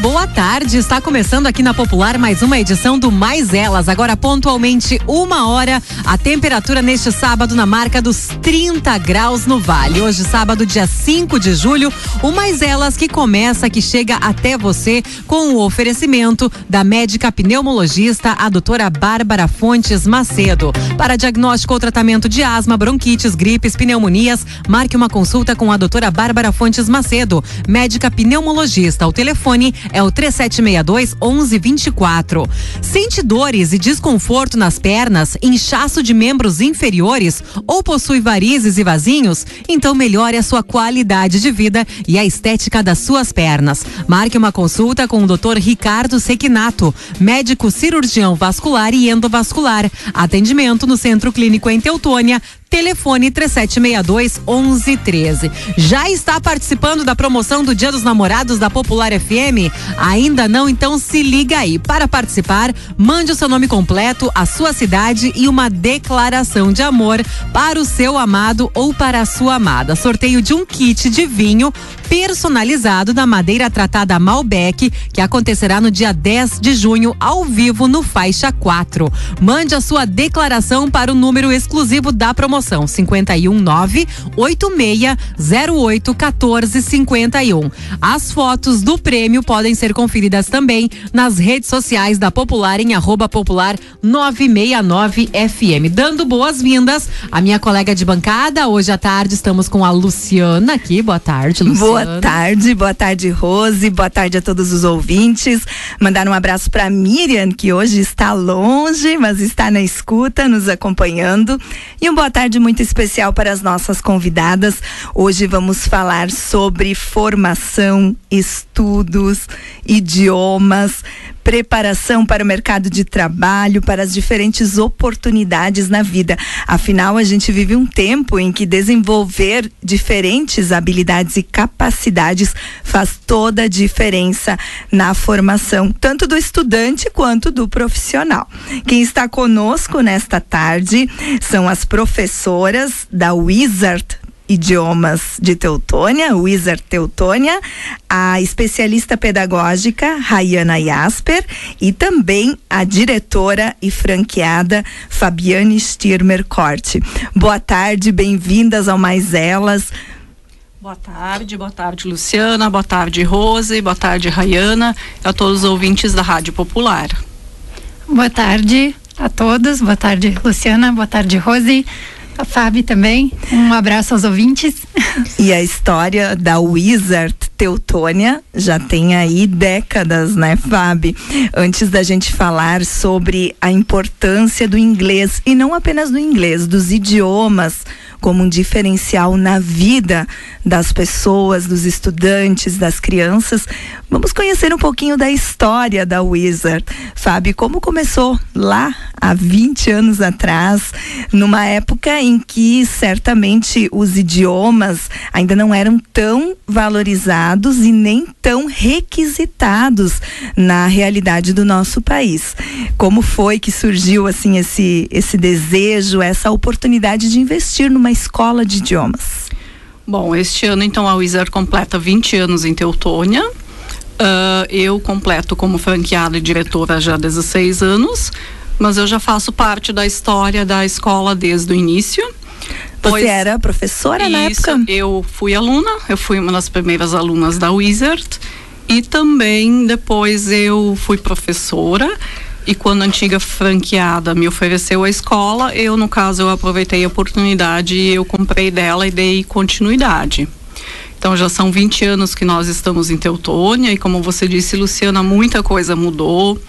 boa tarde. Está começando aqui na Popular mais uma edição do Mais Elas. Agora, pontualmente, uma hora. A temperatura neste sábado na marca dos 30 graus no Vale. Hoje, sábado, dia 5 de julho. O Mais Elas que começa, que chega até você com o oferecimento da médica pneumologista, a doutora Bárbara Fontes Macedo. Para diagnóstico ou tratamento de asma, bronquites, gripes, pneumonias, marque uma consulta com a doutora Bárbara Fontes Macedo, médica pneumologista. O telefone é o 3762 1124. Sente dores e desconforto nas pernas, inchaço de membros inferiores ou possui varizes e vasinhos? Então melhore a sua qualidade de vida e a estética das suas pernas. Marque uma consulta com o Dr. Ricardo Sequinato, médico cirurgião vascular e endovascular. Atendimento no Centro Clínico em Teutônia, Telefone 3762 1113. Já está participando da promoção do Dia dos Namorados da Popular FM? Ainda não? Então se liga aí. Para participar, mande o seu nome completo, a sua cidade e uma declaração de amor para o seu amado ou para a sua amada. Sorteio de um kit de vinho personalizado da madeira tratada Malbec, que acontecerá no dia 10 de junho, ao vivo no Faixa 4. Mande a sua declaração para o número exclusivo da promoção: 519 8608 1451. As fotos do prêmio podem ser conferidas também nas redes sociais da Popular em arroba popular 969 FM. Dando boas-vindas à minha colega de bancada. Hoje à tarde estamos com a Luciana aqui. Boa tarde, Luciana. Boa tarde, boa tarde, Rose, boa tarde a todos os ouvintes. Mandar um abraço para Miriam, que hoje está longe, mas está na escuta, nos acompanhando. E uma boa tarde muito especial para as nossas convidadas. Hoje vamos falar sobre formação, estudos, idiomas, preparação para o mercado de trabalho, para as diferentes oportunidades na vida. Afinal, a gente vive um tempo em que desenvolver diferentes habilidades e capacidades faz toda a diferença na formação, tanto do estudante quanto do profissional. Quem está conosco nesta tarde são as professoras da Wizard idiomas de Teutônia, Wizard Teutônia, a especialista pedagógica Rayana Jasper e também a diretora e franqueada Fabiane Stirmer Corte. Boa tarde, bem-vindas ao Mais Elas. Boa tarde, boa tarde Luciana, boa tarde Rose, boa tarde Rayana, a todos os ouvintes da Rádio Popular. Boa tarde a todos, boa tarde Luciana, boa tarde Rose a Fábio também. Um abraço aos ouvintes. E a história da Wizard Teutônia já tem aí décadas, né, Fábio? Antes da gente falar sobre a importância do inglês e não apenas do inglês, dos idiomas como um diferencial na vida das pessoas, dos estudantes, das crianças. Vamos conhecer um pouquinho da história da Wizard. Fábio, como começou lá há 20 anos atrás, numa época em que certamente os idiomas ainda não eram tão valorizados e nem tão requisitados na realidade do nosso país. Como foi que surgiu assim esse esse desejo, essa oportunidade de investir numa escola de idiomas? Bom, este ano então a Wizard completa 20 anos em Teutônia. Uh, eu completo como franqueada e diretora já há 16 anos, mas eu já faço parte da história da escola desde o início. Você era professora isso, na época? Eu fui aluna, eu fui uma das primeiras alunas da Wizard e também depois eu fui professora e quando a antiga franqueada me ofereceu a escola, eu no caso eu aproveitei a oportunidade e eu comprei dela e dei continuidade. Então já são 20 anos que nós estamos em Teutônia e como você disse, Luciana, muita coisa mudou.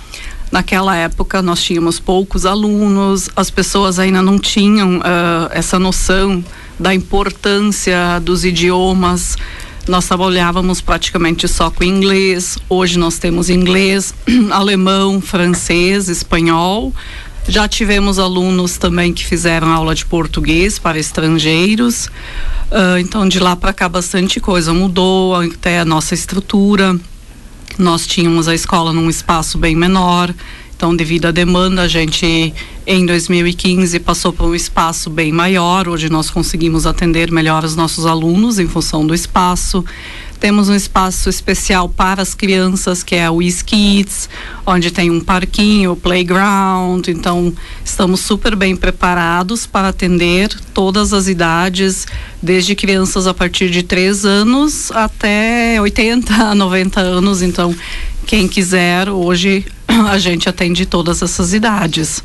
Naquela época nós tínhamos poucos alunos, as pessoas ainda não tinham uh, essa noção da importância dos idiomas nós trabalhávamos praticamente só com inglês. Hoje nós temos inglês, alemão, francês, espanhol. Já tivemos alunos também que fizeram aula de português para estrangeiros. Uh, então, de lá para cá, bastante coisa mudou, até a nossa estrutura. Nós tínhamos a escola num espaço bem menor. Então, devido à demanda, a gente em 2015 passou por um espaço bem maior. Hoje nós conseguimos atender melhor os nossos alunos em função do espaço. Temos um espaço especial para as crianças, que é o Kids, onde tem um parquinho, playground. Então, estamos super bem preparados para atender todas as idades, desde crianças a partir de 3 anos até 80, 90 anos. Então, quem quiser, hoje a gente atende todas essas idades.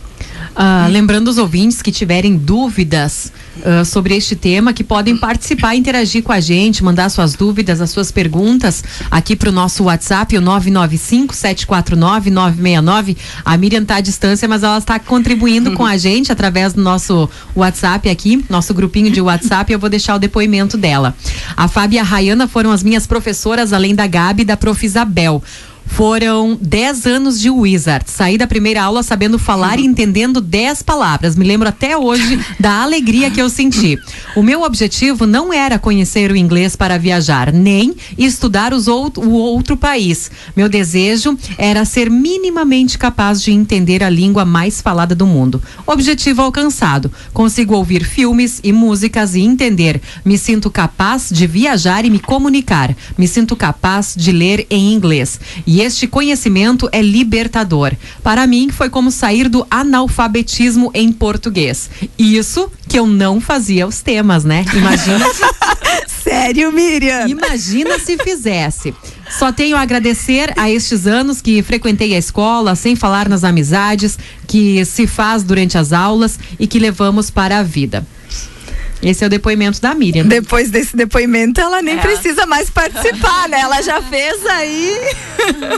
Uh, lembrando os ouvintes que tiverem dúvidas uh, sobre este tema, que podem participar, interagir com a gente, mandar suas dúvidas, as suas perguntas aqui para o nosso WhatsApp, o 995-749-969. A Miriam está à distância, mas ela está contribuindo com a gente através do nosso WhatsApp aqui, nosso grupinho de WhatsApp. Eu vou deixar o depoimento dela. A Fábio e a Rayana foram as minhas professoras, além da Gabi e da Prof. Isabel. Foram 10 anos de Wizard. Saí da primeira aula sabendo falar e entendendo 10 palavras. Me lembro até hoje da alegria que eu senti. O meu objetivo não era conhecer o inglês para viajar, nem estudar os out o outro país. Meu desejo era ser minimamente capaz de entender a língua mais falada do mundo. Objetivo alcançado. Consigo ouvir filmes e músicas e entender. Me sinto capaz de viajar e me comunicar. Me sinto capaz de ler em inglês. E e este conhecimento é libertador. Para mim, foi como sair do analfabetismo em português. Isso que eu não fazia os temas, né? Imagina. Sério, Miriam? Imagina se fizesse. Só tenho a agradecer a estes anos que frequentei a escola, sem falar nas amizades que se faz durante as aulas e que levamos para a vida. Esse é o depoimento da Miriam. Depois desse depoimento, ela nem é. precisa mais participar, né? Ela já fez aí.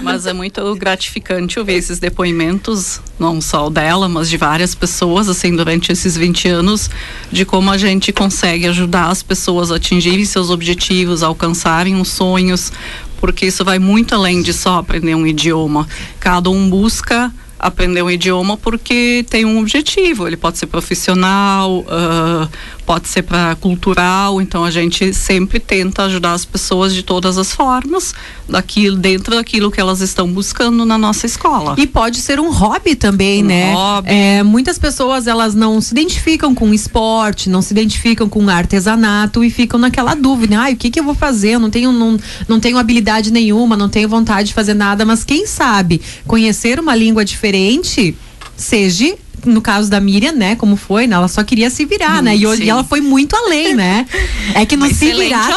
Mas é muito gratificante ouvir esses depoimentos, não só dela, mas de várias pessoas, assim, durante esses 20 anos, de como a gente consegue ajudar as pessoas a atingirem seus objetivos, a alcançarem os sonhos, porque isso vai muito além de só aprender um idioma. Cada um busca aprender um idioma porque tem um objetivo. Ele pode ser profissional, uh, pode ser para cultural. Então a gente sempre tenta ajudar as pessoas de todas as formas, daquilo dentro daquilo que elas estão buscando na nossa escola. E pode ser um hobby também, um né? Hobby. É, muitas pessoas elas não se identificam com esporte, não se identificam com artesanato e ficam naquela dúvida. Ah, o que que eu vou fazer? Eu não tenho não, não tenho habilidade nenhuma, não tenho vontade de fazer nada. Mas quem sabe conhecer uma língua diferente seja no caso da Miriam, né, como foi, né, ela só queria se virar, hum, né, e, e, ela foi muito além, né, é que no se virar,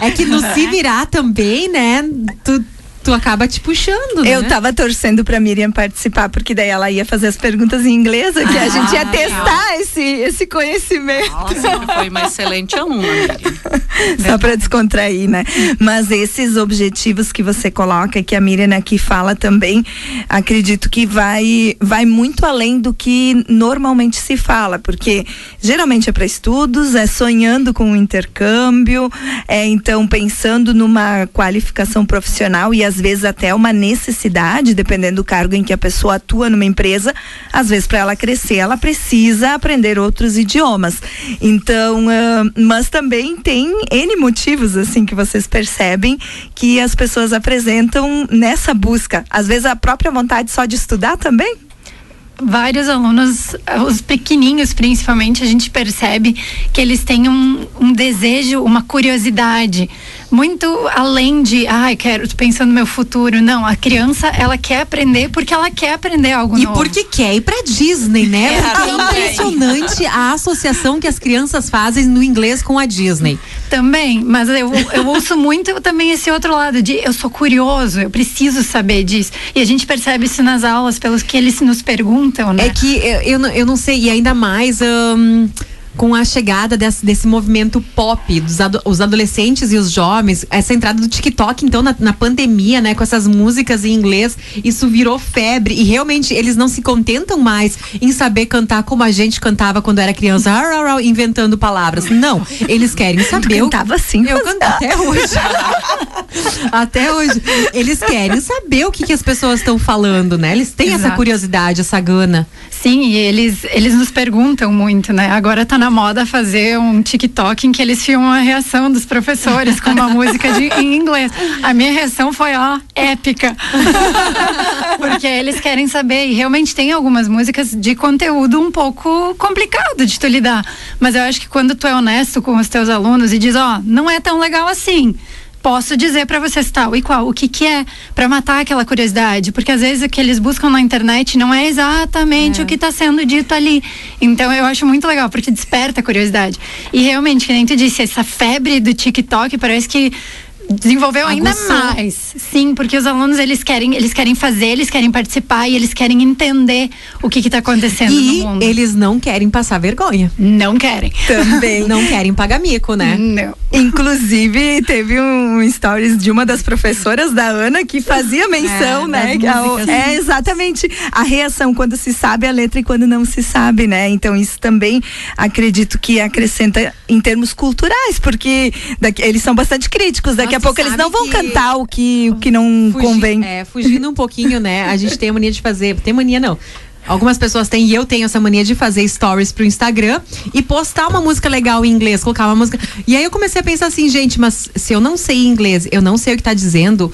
é que no se virar também, né, tu, tu acaba te puxando, né? Eu tava torcendo pra Miriam participar, porque daí ela ia fazer as perguntas em inglês, que ah, a gente ia testar esse, esse conhecimento. Nossa, foi uma excelente aluna, Só pra descontrair, né? Mas esses objetivos que você coloca, que a Miriam aqui fala também, acredito que vai, vai muito além do que normalmente se fala, porque geralmente é para estudos, é sonhando com o um intercâmbio, é então pensando numa qualificação profissional e as às vezes até uma necessidade, dependendo do cargo em que a pessoa atua numa empresa, às vezes para ela crescer, ela precisa aprender outros idiomas. Então, uh, mas também tem N motivos assim que vocês percebem que as pessoas apresentam nessa busca. Às vezes a própria vontade só de estudar também? vários alunos, os pequenininhos principalmente, a gente percebe que eles têm um, um desejo, uma curiosidade muito além de, ai, ah, quero, tô pensando no meu futuro. Não, a criança, ela quer aprender porque ela quer aprender algo e novo. E porque quer ir pra Disney, né? É, porque é impressionante a associação que as crianças fazem no inglês com a Disney. Também, mas eu, eu ouço muito também esse outro lado de eu sou curioso, eu preciso saber disso. E a gente percebe isso nas aulas, pelos que eles nos perguntam, né? É que eu, eu, eu não sei, e ainda mais. Um, com a chegada desse, desse movimento pop dos ado os adolescentes e os jovens, essa entrada do TikTok, então, na, na, pandemia, né, com essas músicas em inglês, isso virou febre e realmente eles não se contentam mais em saber cantar como a gente cantava quando era criança, inventando palavras. Não, eles querem saber. Eu cantava assim. Eu canto até hoje. até hoje. Eles querem saber o que, que as pessoas estão falando, né? Eles têm Exato. essa curiosidade, essa gana. Sim, e eles, eles nos perguntam muito, né? Agora tá na moda fazer um TikTok em que eles filmam a reação dos professores com uma música de, em inglês. A minha reação foi, ó, épica. Porque eles querem saber, e realmente tem algumas músicas de conteúdo um pouco complicado de tu lidar. Mas eu acho que quando tu é honesto com os teus alunos e diz, ó, não é tão legal assim posso dizer para vocês tal e qual, o que que é para matar aquela curiosidade, porque às vezes o que eles buscam na internet não é exatamente é. o que está sendo dito ali. Então eu acho muito legal porque desperta a curiosidade. E realmente, que nem tu disse, essa febre do TikTok parece que desenvolveu ainda Aguçou. mais. Sim, porque os alunos eles querem, eles querem fazer, eles querem participar e eles querem entender o que está acontecendo e no mundo. eles não querem passar vergonha. Não querem. Também. não querem pagar mico, né? Não. Inclusive, teve um stories de uma das professoras da Ana que fazia menção, é, né? A, é exatamente a reação quando se sabe a letra e quando não se sabe, né? Então, isso também acredito que acrescenta em termos culturais, porque daqui, eles são bastante críticos daqui Daqui a pouco eles não vão cantar o que, o que não convém. É, fugindo um pouquinho, né? A gente tem a mania de fazer. Tem mania, não. Algumas pessoas têm, e eu tenho essa mania de fazer stories pro Instagram e postar uma música legal em inglês, colocar uma música. E aí eu comecei a pensar assim, gente, mas se eu não sei inglês, eu não sei o que tá dizendo,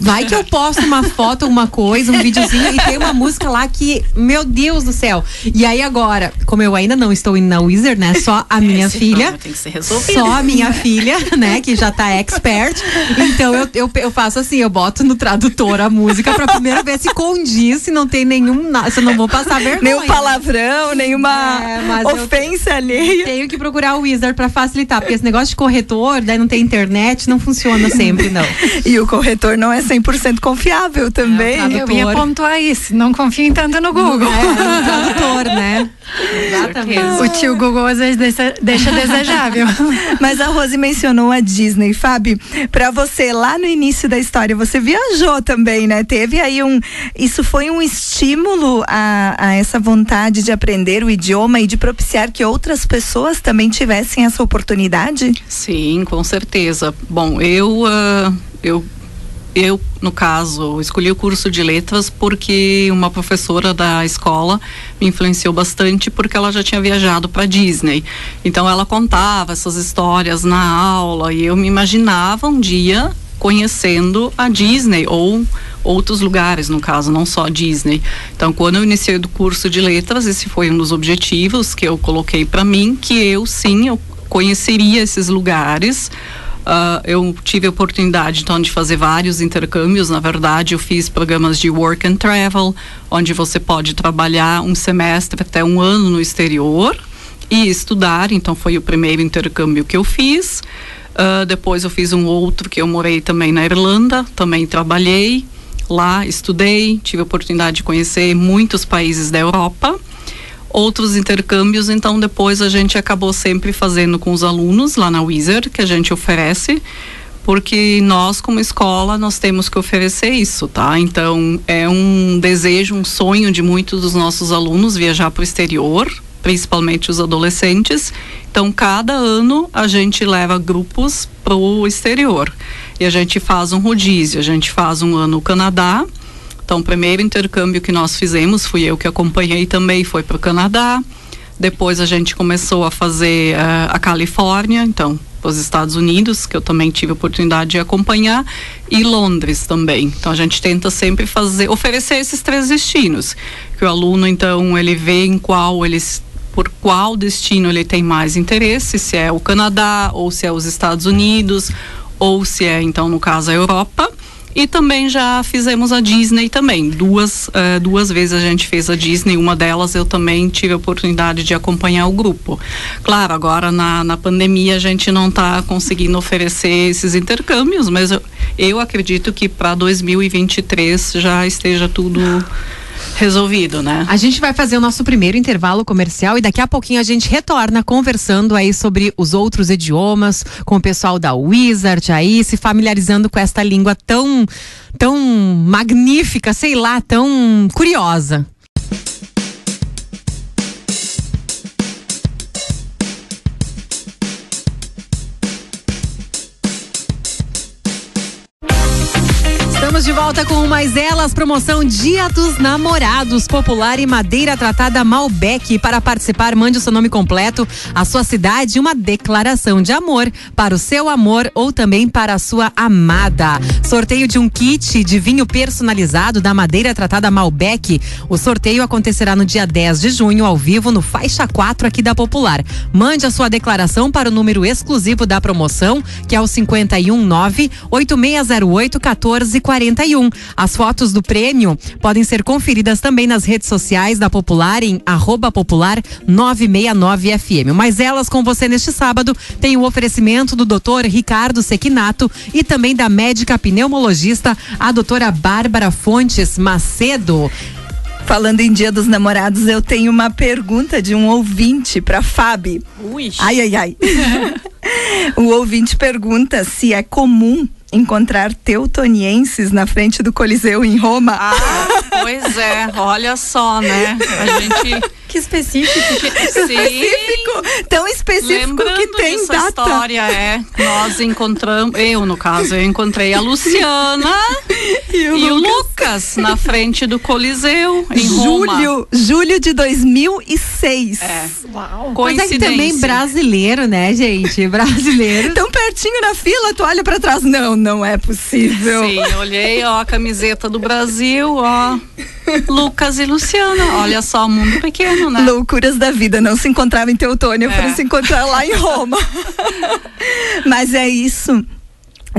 vai que eu posto uma foto, uma coisa, um videozinho e tem uma música lá que, meu Deus do céu. E aí agora, como eu ainda não estou indo na Wizard, né? Só a minha Esse filha. Tem que ser resolvido. Só a minha filha, né? Que já tá expert. Então eu, eu, eu faço assim, eu boto no tradutor a música pra primeiro ver se condiz, se não tem nenhum. Se não vou passar vergonha. Nenhum palavrão, nenhuma é, ofensa alheia. Tenho que procurar o Wizard para facilitar, porque esse negócio de corretor, daí não tem internet, não funciona sempre, não. e o corretor não é 100% confiável também. É, Eu ia pontuar isso, não confiem tanto no Google. É, no tradutor, né? Exatamente. O tio Google às vezes deixa, deixa desejável. Mas a Rose mencionou a Disney, Fábio. Para você, lá no início da história, você viajou também, né? Teve aí um. Isso foi um estímulo a a, essa vontade de aprender o idioma e de propiciar que outras pessoas também tivessem essa oportunidade? Sim, com certeza. Bom, eu uh, eu eu, no caso, escolhi o curso de letras porque uma professora da escola me influenciou bastante porque ela já tinha viajado para Disney. Então ela contava essas histórias na aula e eu me imaginava um dia conhecendo a Disney ou outros lugares, no caso, não só Disney. Então, quando eu iniciei o curso de letras, esse foi um dos objetivos que eu coloquei para mim, que eu sim, eu conheceria esses lugares. Uh, eu tive a oportunidade então de fazer vários intercâmbios. Na verdade, eu fiz programas de work and travel, onde você pode trabalhar um semestre até um ano no exterior e estudar. Então, foi o primeiro intercâmbio que eu fiz. Uh, depois eu fiz um outro que eu morei também na Irlanda, também trabalhei lá, estudei, tive a oportunidade de conhecer muitos países da Europa. Outros intercâmbios, então depois a gente acabou sempre fazendo com os alunos lá na Wizard, que a gente oferece, porque nós como escola nós temos que oferecer isso, tá? Então é um desejo, um sonho de muitos dos nossos alunos viajar para o exterior, principalmente os adolescentes. Então, cada ano a gente leva grupos para o exterior e a gente faz um rodízio. A gente faz um ano no Canadá. Então, o primeiro intercâmbio que nós fizemos, fui eu que acompanhei também, foi para o Canadá. Depois a gente começou a fazer uh, a Califórnia, então os Estados Unidos, que eu também tive a oportunidade de acompanhar, e Londres também. Então a gente tenta sempre fazer, oferecer esses três destinos, que o aluno então ele vê em qual eles por qual destino ele tem mais interesse, se é o Canadá ou se é os Estados Unidos ou se é então no caso a Europa. E também já fizemos a Disney também. Duas, uh, duas vezes a gente fez a Disney. Uma delas eu também tive a oportunidade de acompanhar o grupo. Claro, agora na, na pandemia a gente não está conseguindo oferecer esses intercâmbios, mas eu, eu acredito que para 2023 já esteja tudo resolvido, né? A gente vai fazer o nosso primeiro intervalo comercial e daqui a pouquinho a gente retorna conversando aí sobre os outros idiomas, com o pessoal da Wizard aí, se familiarizando com esta língua tão, tão magnífica, sei lá, tão curiosa. De volta com Mais Elas, promoção Dia dos Namorados, popular e madeira tratada Malbec. Para participar, mande o seu nome completo, a sua cidade e uma declaração de amor para o seu amor ou também para a sua amada. Sorteio de um kit de vinho personalizado da madeira tratada Malbec. O sorteio acontecerá no dia 10 de junho, ao vivo, no Faixa 4 aqui da Popular. Mande a sua declaração para o número exclusivo da promoção, que é o 519 8608 1441. As fotos do prêmio podem ser conferidas também nas redes sociais da Popular em arroba popular 969 FM. Mas elas com você neste sábado tem o oferecimento do doutor Ricardo Sequinato e também da médica pneumologista, a doutora Bárbara Fontes Macedo. Falando em Dia dos Namorados, eu tenho uma pergunta de um ouvinte para Fábio. Ui. Ai, ai, ai. o ouvinte pergunta se é comum encontrar teutonienses na frente do Coliseu em Roma. Ah, pois é, olha só, né? A gente. Que específico. Que... Sim. Específico, tão específico Lembrando que tem data. a história é, nós encontramos, eu no caso, eu encontrei a Luciana E o e o Lucas. Lucas na frente do Coliseu em Roma. Julho, julho de 2006. É. Uau. Mas é que também Coincidência. brasileiro, né, gente? Brasileiro. Tão pertinho na fila, tu olha pra trás. Não, não é possível. Sim, olhei, ó, a camiseta do Brasil, ó. Lucas e Luciana. Olha só, mundo pequeno, né? Loucuras da vida, não se encontrava em Teutônia, É. foram se encontrar lá em Roma. Mas é isso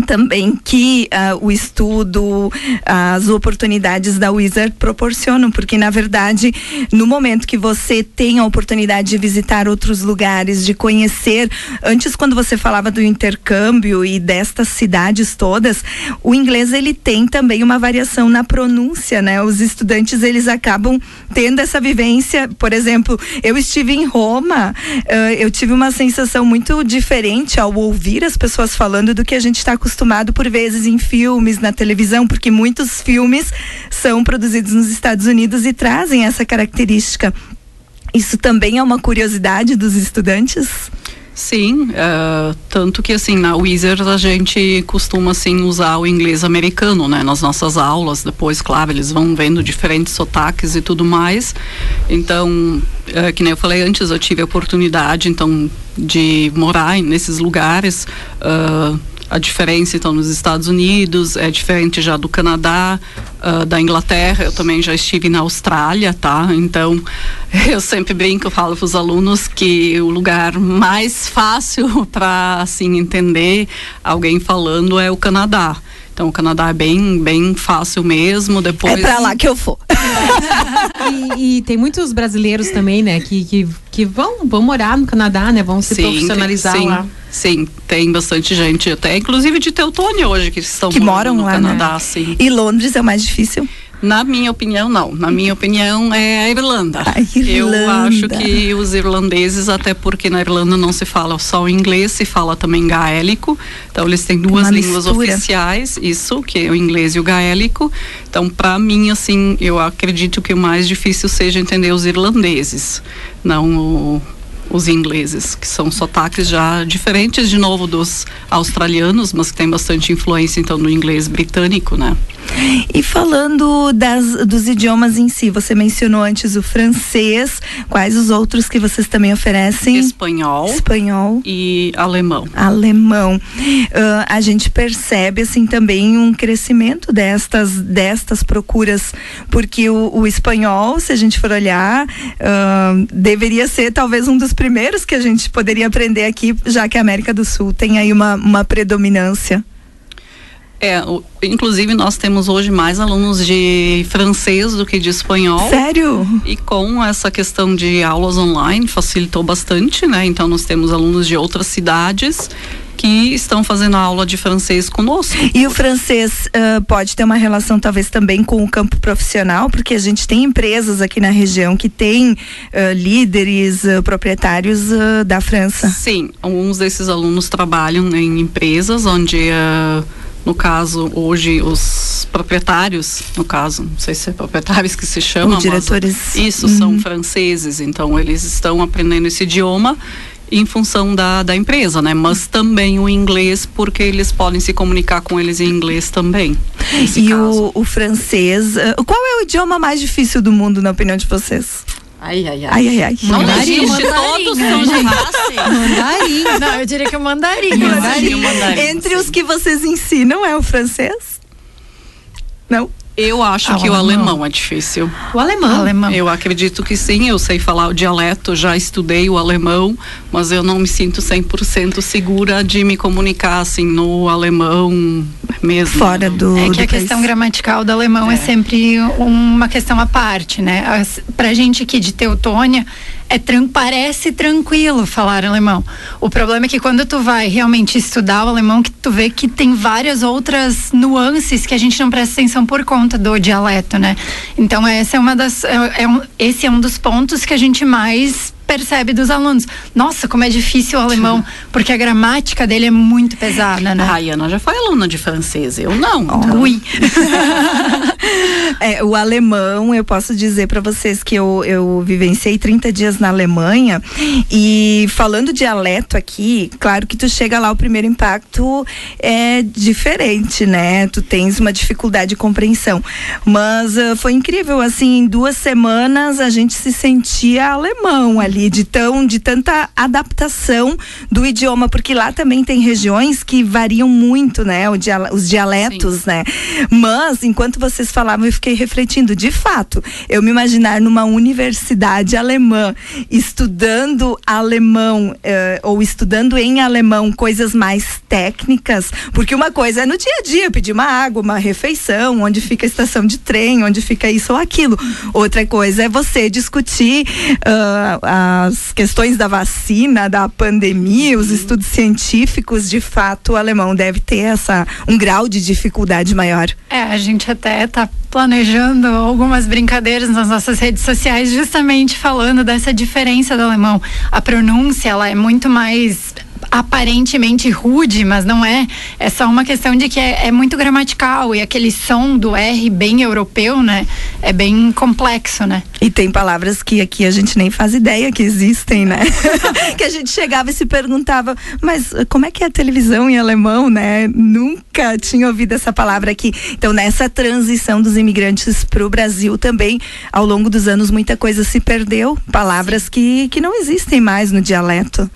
também que ah, o estudo, as oportunidades da Wizard proporcionam, porque na verdade, no momento que você tem a oportunidade de visitar outros lugares, de conhecer, antes quando você falava do intercâmbio e destas cidades todas, o inglês ele tem também uma variação na pronúncia, né? Os estudantes eles acabam tendo essa vivência, por exemplo, eu estive em Roma, ah, eu tive uma sensação muito diferente ao ouvir as pessoas falando do que a gente está por vezes em filmes, na televisão, porque muitos filmes são produzidos nos Estados Unidos e trazem essa característica. Isso também é uma curiosidade dos estudantes? Sim, eh, tanto que assim, na Wizard a gente costuma assim usar o inglês americano, né, nas nossas aulas, depois, claro, eles vão vendo diferentes sotaques e tudo mais. Então, eh, que nem eu falei antes, eu tive a oportunidade então de morar nesses lugares. ah, a diferença então nos Estados Unidos é diferente já do Canadá, ah, da Inglaterra. Eu também já estive na Austrália, tá? Então eu sempre brinco, falo para os alunos que o lugar mais fácil para assim entender alguém falando é o Canadá. Então o Canadá é bem bem fácil mesmo. Depois É pra lá que eu vou. E, e tem muitos brasileiros também, né, que, que, que vão, vão morar no Canadá, né? Vão se Sim, profissionalizar sim, lá. Sim, tem bastante gente, até inclusive de Teutônia hoje que estão Que moram no lá, Canadá, né? sim. E Londres é o mais difícil? Na minha opinião, não. Na minha opinião, é a Irlanda. A Irlanda. Eu acho que os irlandeses, até porque na Irlanda não se fala só o inglês, se fala também gaélico. Então, eles têm duas Uma línguas mistura. oficiais, isso, que é o inglês e o gaélico. Então, para mim, assim, eu acredito que o mais difícil seja entender os irlandeses, não o- os ingleses, que são sotaques já diferentes, de novo, dos australianos, mas que tem bastante influência, então, no inglês britânico, né? E falando das, dos idiomas em si, você mencionou antes o francês, quais os outros que vocês também oferecem? Espanhol Espanhol. e alemão. alemão. Ah, a gente percebe assim também um crescimento destas destas procuras, porque o, o espanhol, se a gente for olhar, ah, deveria ser talvez um dos primeiros que a gente poderia aprender aqui, já que a América do Sul tem aí uma, uma predominância. É, o- inclusive nós temos hoje mais alunos de francês do que de espanhol. Sério? E com essa questão de aulas online facilitou bastante, né? Então nós temos alunos de outras cidades que estão fazendo aula de francês conosco. E o francês ah, pode ter uma relação talvez também com o campo profissional, porque a gente tem empresas aqui na região que têm ah, líderes, ah, proprietários da França. Sim, alguns desses alunos trabalham em empresas onde, no caso, hoje os proprietários, no caso, não sei se é proprietários que se chamam, Ou diretores. mas isso Uhum. são franceses, então eles estão aprendendo esse idioma em função da, da empresa, né? Mas também o inglês, porque eles podem se comunicar com eles em inglês também. E o, o, francês, uh, qual é o idioma mais difícil do mundo, na opinião de vocês? Ai, ai, ai. Ai, ai, ai. Não mandarim, existe, todos são de. Mandarim. Não, eu diria que o mandarim. mandarim. mandarim. Entre os que vocês ensinam é o francês? Não? Eu acho ah, que o alemão. alemão é difícil. O alemão. alemão. Eu acredito que sim, eu sei falar o dialeto, já estudei o alemão, mas eu não me sinto 100% segura de me comunicar assim no alemão mesmo. Fora do É que do a país. questão gramatical do alemão é. é sempre uma questão à parte, né? Pra gente aqui de Teutônia, é tran parece tranquilo falar alemão. O problema é que quando tu vai realmente estudar o alemão, que tu vê que tem várias outras nuances que a gente não presta atenção por conta do dialeto, né? Então essa é uma das, é, é um, esse é um dos pontos que a gente mais percebe dos alunos. Nossa, como é difícil o alemão, porque a gramática dele é muito pesada, né? A Ana já foi aluna de francês, eu não. Então. Ui. é, o alemão, eu posso dizer para vocês que eu, eu vivenciei 30 dias na Alemanha e falando dialeto aqui, claro que tu chega lá, o primeiro impacto é diferente, né? Tu tens uma dificuldade de compreensão. Mas uh, foi incrível, assim, em duas semanas a gente se sentia alemão ali ali, de, tão, de tanta adaptação do idioma, porque lá também tem regiões que variam muito, né? os dialetos, Sim. né? Mas, enquanto vocês falavam, eu fiquei refletindo, de fato, eu me imaginar numa universidade alemã, estudando alemão, eh, ou estudando em alemão coisas mais técnicas, porque uma coisa é no dia a dia, pedir uma água, uma refeição, onde fica a estação de trem, onde fica isso ou aquilo. Outra coisa é você discutir uh, a as questões da vacina, da pandemia, os estudos científicos, de fato, o alemão deve ter essa um grau de dificuldade maior. É, a gente até está planejando algumas brincadeiras nas nossas redes sociais, justamente falando dessa diferença do alemão. A pronúncia ela é muito mais aparentemente rude, mas não é. É só uma questão de que é, é, muito gramatical e aquele som do R bem europeu, né? É bem complexo, né? E tem palavras que aqui a gente nem faz ideia que existem, né? que a gente chegava e se perguntava, mas como é que é a televisão em alemão, né? Nunca tinha ouvido essa palavra aqui. Então, nessa transição dos imigrantes para o Brasil também, ao longo dos anos, muita coisa se perdeu. Palavras que, que não existem mais no dialeto.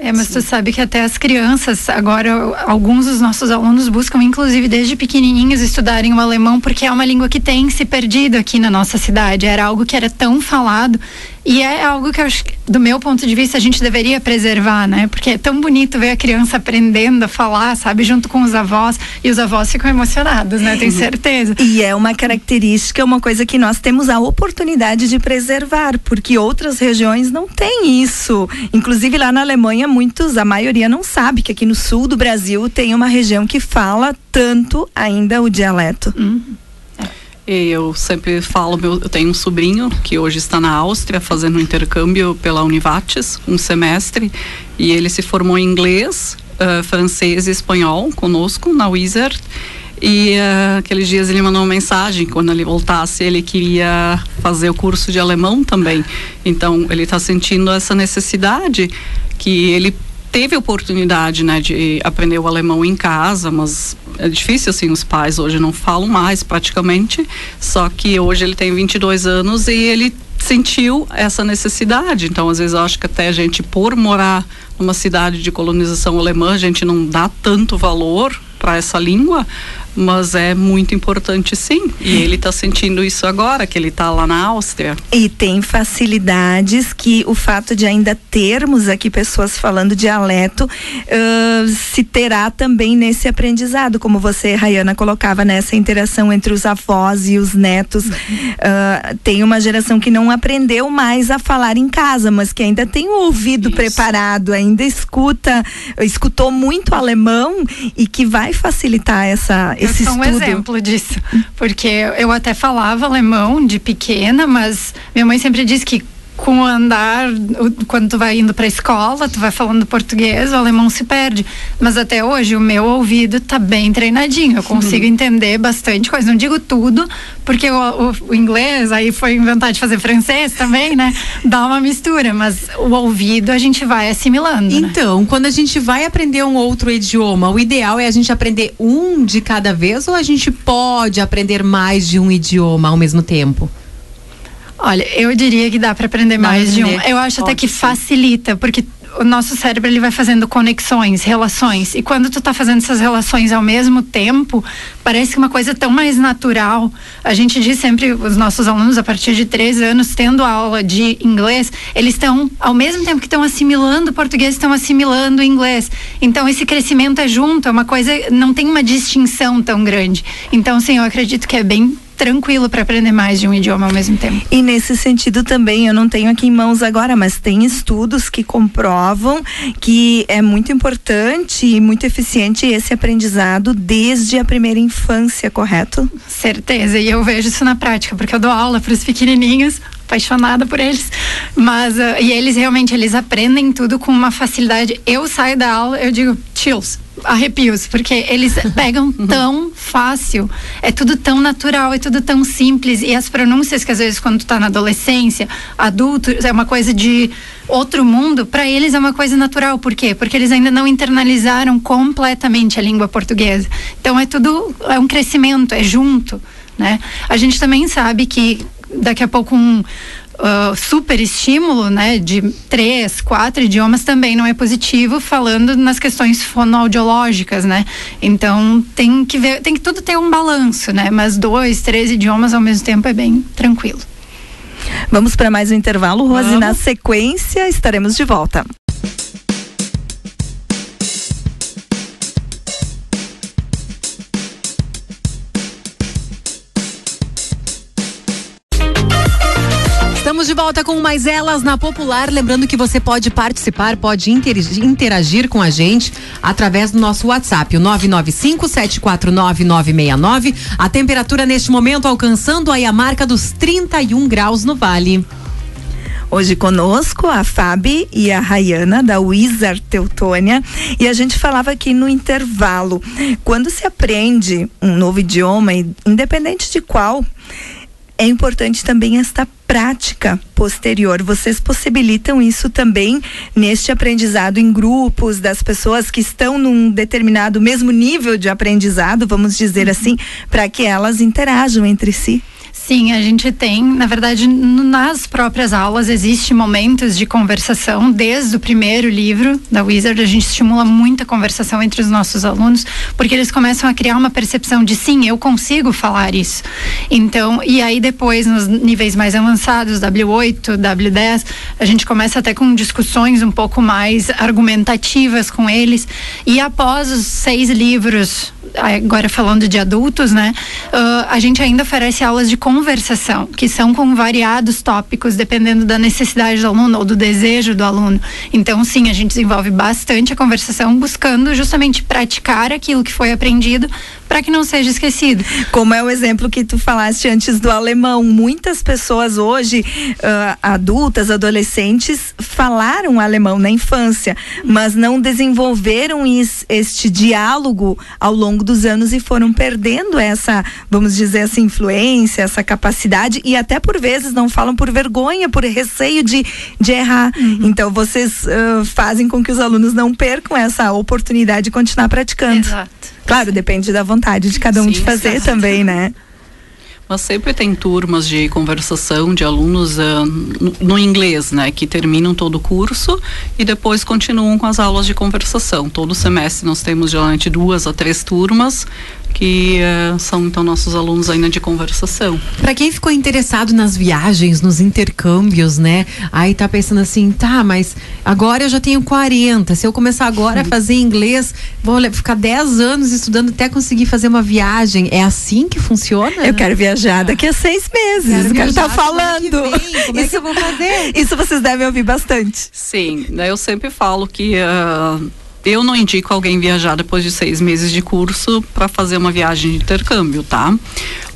É, mas Sim. tu sabe que até as crianças, agora, alguns dos nossos alunos buscam, inclusive desde pequenininhos, estudarem o alemão, porque é uma língua que tem se perdido aqui na nossa cidade. Era algo que era tão falado e é algo que eu acho que, do meu ponto de vista, a gente deveria preservar, né? Porque é tão bonito ver a criança aprendendo a falar, sabe, junto com os avós. E os avós ficam emocionados, né? Tenho certeza. E é uma característica, uma coisa que nós temos a oportunidade de preservar, porque outras regiões não têm isso. Inclusive lá na Alemanha, muitos, a maioria não sabe que aqui no sul do Brasil tem uma região que fala tanto ainda o dialeto. Uhum. Eu sempre falo, meu, eu tenho um sobrinho que hoje está na Áustria fazendo um intercâmbio pela Univates, um semestre, e ele se formou em inglês, uh, francês e espanhol conosco na Wizard. E uh, aqueles dias ele mandou uma mensagem, quando ele voltasse, ele queria fazer o curso de alemão também. Então, ele está sentindo essa necessidade que ele teve oportunidade, né, de aprender o alemão em casa, mas é difícil assim, os pais hoje não falam mais praticamente, só que hoje ele tem 22 anos e ele sentiu essa necessidade. Então, às vezes eu acho que até a gente por morar numa cidade de colonização alemã, a gente não dá tanto valor para essa língua, mas é muito importante sim. E ele está sentindo isso agora, que ele está lá na Áustria. E tem facilidades que o fato de ainda termos aqui pessoas falando dialeto uh, se terá também nesse aprendizado, como você, Rayana, colocava nessa interação entre os avós e os netos. Uh, tem uma geração que não aprendeu mais a falar em casa, mas que ainda tem o ouvido isso. preparado, ainda escuta, escutou muito alemão e que vai facilitar essa esse eu sou um exemplo disso, porque eu até falava alemão de pequena, mas minha mãe sempre disse que com o andar, quando tu vai indo para a escola, tu vai falando português, o alemão se perde. Mas até hoje o meu ouvido tá bem treinadinho. Eu consigo uhum. entender bastante coisa. Não digo tudo, porque o, o, o, inglês aí foi inventado de fazer francês também, né? Dá uma mistura, mas o ouvido a gente vai assimilando. Né? Então, né? quando a gente vai aprender um outro idioma, o ideal é a gente aprender um de cada vez ou a gente pode aprender mais de um idioma ao mesmo tempo? Olha, eu diria que dá para aprender mais de um. Eu acho até que facilita, porque o nosso cérebro ele vai fazendo conexões, relações. E quando tu tá fazendo essas relações ao mesmo tempo, parece que uma coisa tão mais natural. A gente diz sempre, os nossos alunos, a partir de três anos, tendo aula de inglês, eles estão, ao mesmo tempo que estão assimilando o português, estão assimilando o inglês. Então, esse crescimento é junto, é uma coisa, não tem uma distinção tão grande. Então, sim, eu acredito que é bem tranquilo para aprender mais de um idioma ao mesmo tempo. E nesse sentido também, eu não tenho aqui em mãos agora, mas tem estudos que comprovam que é muito importante e muito eficiente esse aprendizado desde a primeira infância, correto? Certeza, e eu vejo isso na prática, porque eu dou aula para os pequenininhos, apaixonada por eles. Mas, uh, e eles realmente, eles aprendem tudo com uma facilidade. Eu saio da aula, eu digo, chills, arrepios, porque eles pegam tão fácil, é tudo tão natural, é tudo tão simples. E as pronúncias que às vezes quando tu tá na adolescência, adulto, é uma coisa de outro mundo, para eles é uma coisa natural. Por quê? Porque eles ainda não internalizaram completamente a língua portuguesa. Então é tudo, é um crescimento, é junto. Né? A gente também sabe que daqui a pouco um uh, super estímulo, né, de três, quatro idiomas também não é positivo, falando nas questões fonoaudiológicas, né? Então tem que ver, tem que tudo ter um balanço, né? Mas dois, três idiomas ao mesmo tempo é bem tranquilo. Vamos para mais um intervalo, Rose. Vamos. Na sequência estaremos de volta. Volta com mais elas na Popular. Lembrando que você pode participar, pode interagir com a gente através do nosso WhatsApp, o 995-749-969. A temperatura neste momento alcançando aí a marca dos 31 graus no Vale. Hoje conosco a Fabi e a Rayana da Wizard Teutônia e a gente falava aqui no intervalo. Quando se aprende um novo idioma, independente de qual, é importante também esta prática posterior. Vocês possibilitam isso também neste aprendizado em grupos das pessoas que estão num determinado mesmo nível de aprendizado, vamos dizer uhum. assim, para que elas interajam entre si? Sim, a gente tem, na verdade, nas próprias aulas existe momentos de conversação desde o primeiro livro da Wizard, a gente estimula muita conversação entre os nossos alunos, porque eles começam a criar uma percepção de sim, eu consigo falar isso. Então, e aí depois nos níveis mais avançados, W8, W10, a gente começa até com discussões um pouco mais argumentativas com eles. E após os seis livros agora falando de adultos, né? Uh, a gente ainda oferece aulas de conversação, que são com variados tópicos, dependendo da necessidade do aluno ou do desejo do aluno. Então, sim, a gente desenvolve bastante a conversação, buscando justamente praticar aquilo que foi aprendido para que não seja esquecido. Como é o exemplo que tu falaste antes do alemão. Muitas pessoas hoje, uh, adultas, adolescentes, falaram alemão na infância, mas não desenvolveram is, este diálogo ao longo dos anos e foram perdendo essa, vamos dizer assim, influência, essa capacidade e até por vezes não falam por vergonha, por receio de, de errar. Uhum. Então vocês uh, fazem com que os alunos não percam essa oportunidade de continuar praticando. Exato. Claro, depende da vontade de cada um Sim, de fazer também, né? Mas sempre tem turmas de conversação de alunos uh, no, no, inglês, né? Que terminam todo o curso e depois continuam com as aulas de conversação. Todo semestre nós temos geralmente duas a três turmas que uh, são então nossos alunos ainda de conversação. Para quem ficou interessado nas viagens, nos intercâmbios, né? Aí tá pensando assim, tá, mas agora eu já tenho 40, se eu começar agora a fazer inglês, vou ficar 10 anos estudando até conseguir fazer uma viagem. É assim que funciona? Eu quero viajar daqui a seis meses. Quero, quero estar tá falando. Como isso, é que eu vou fazer? Isso vocês devem ouvir bastante. Sim, né, eu sempre falo que uh, eu não indico alguém viajar depois de seis meses de curso para fazer uma viagem de intercâmbio, tá?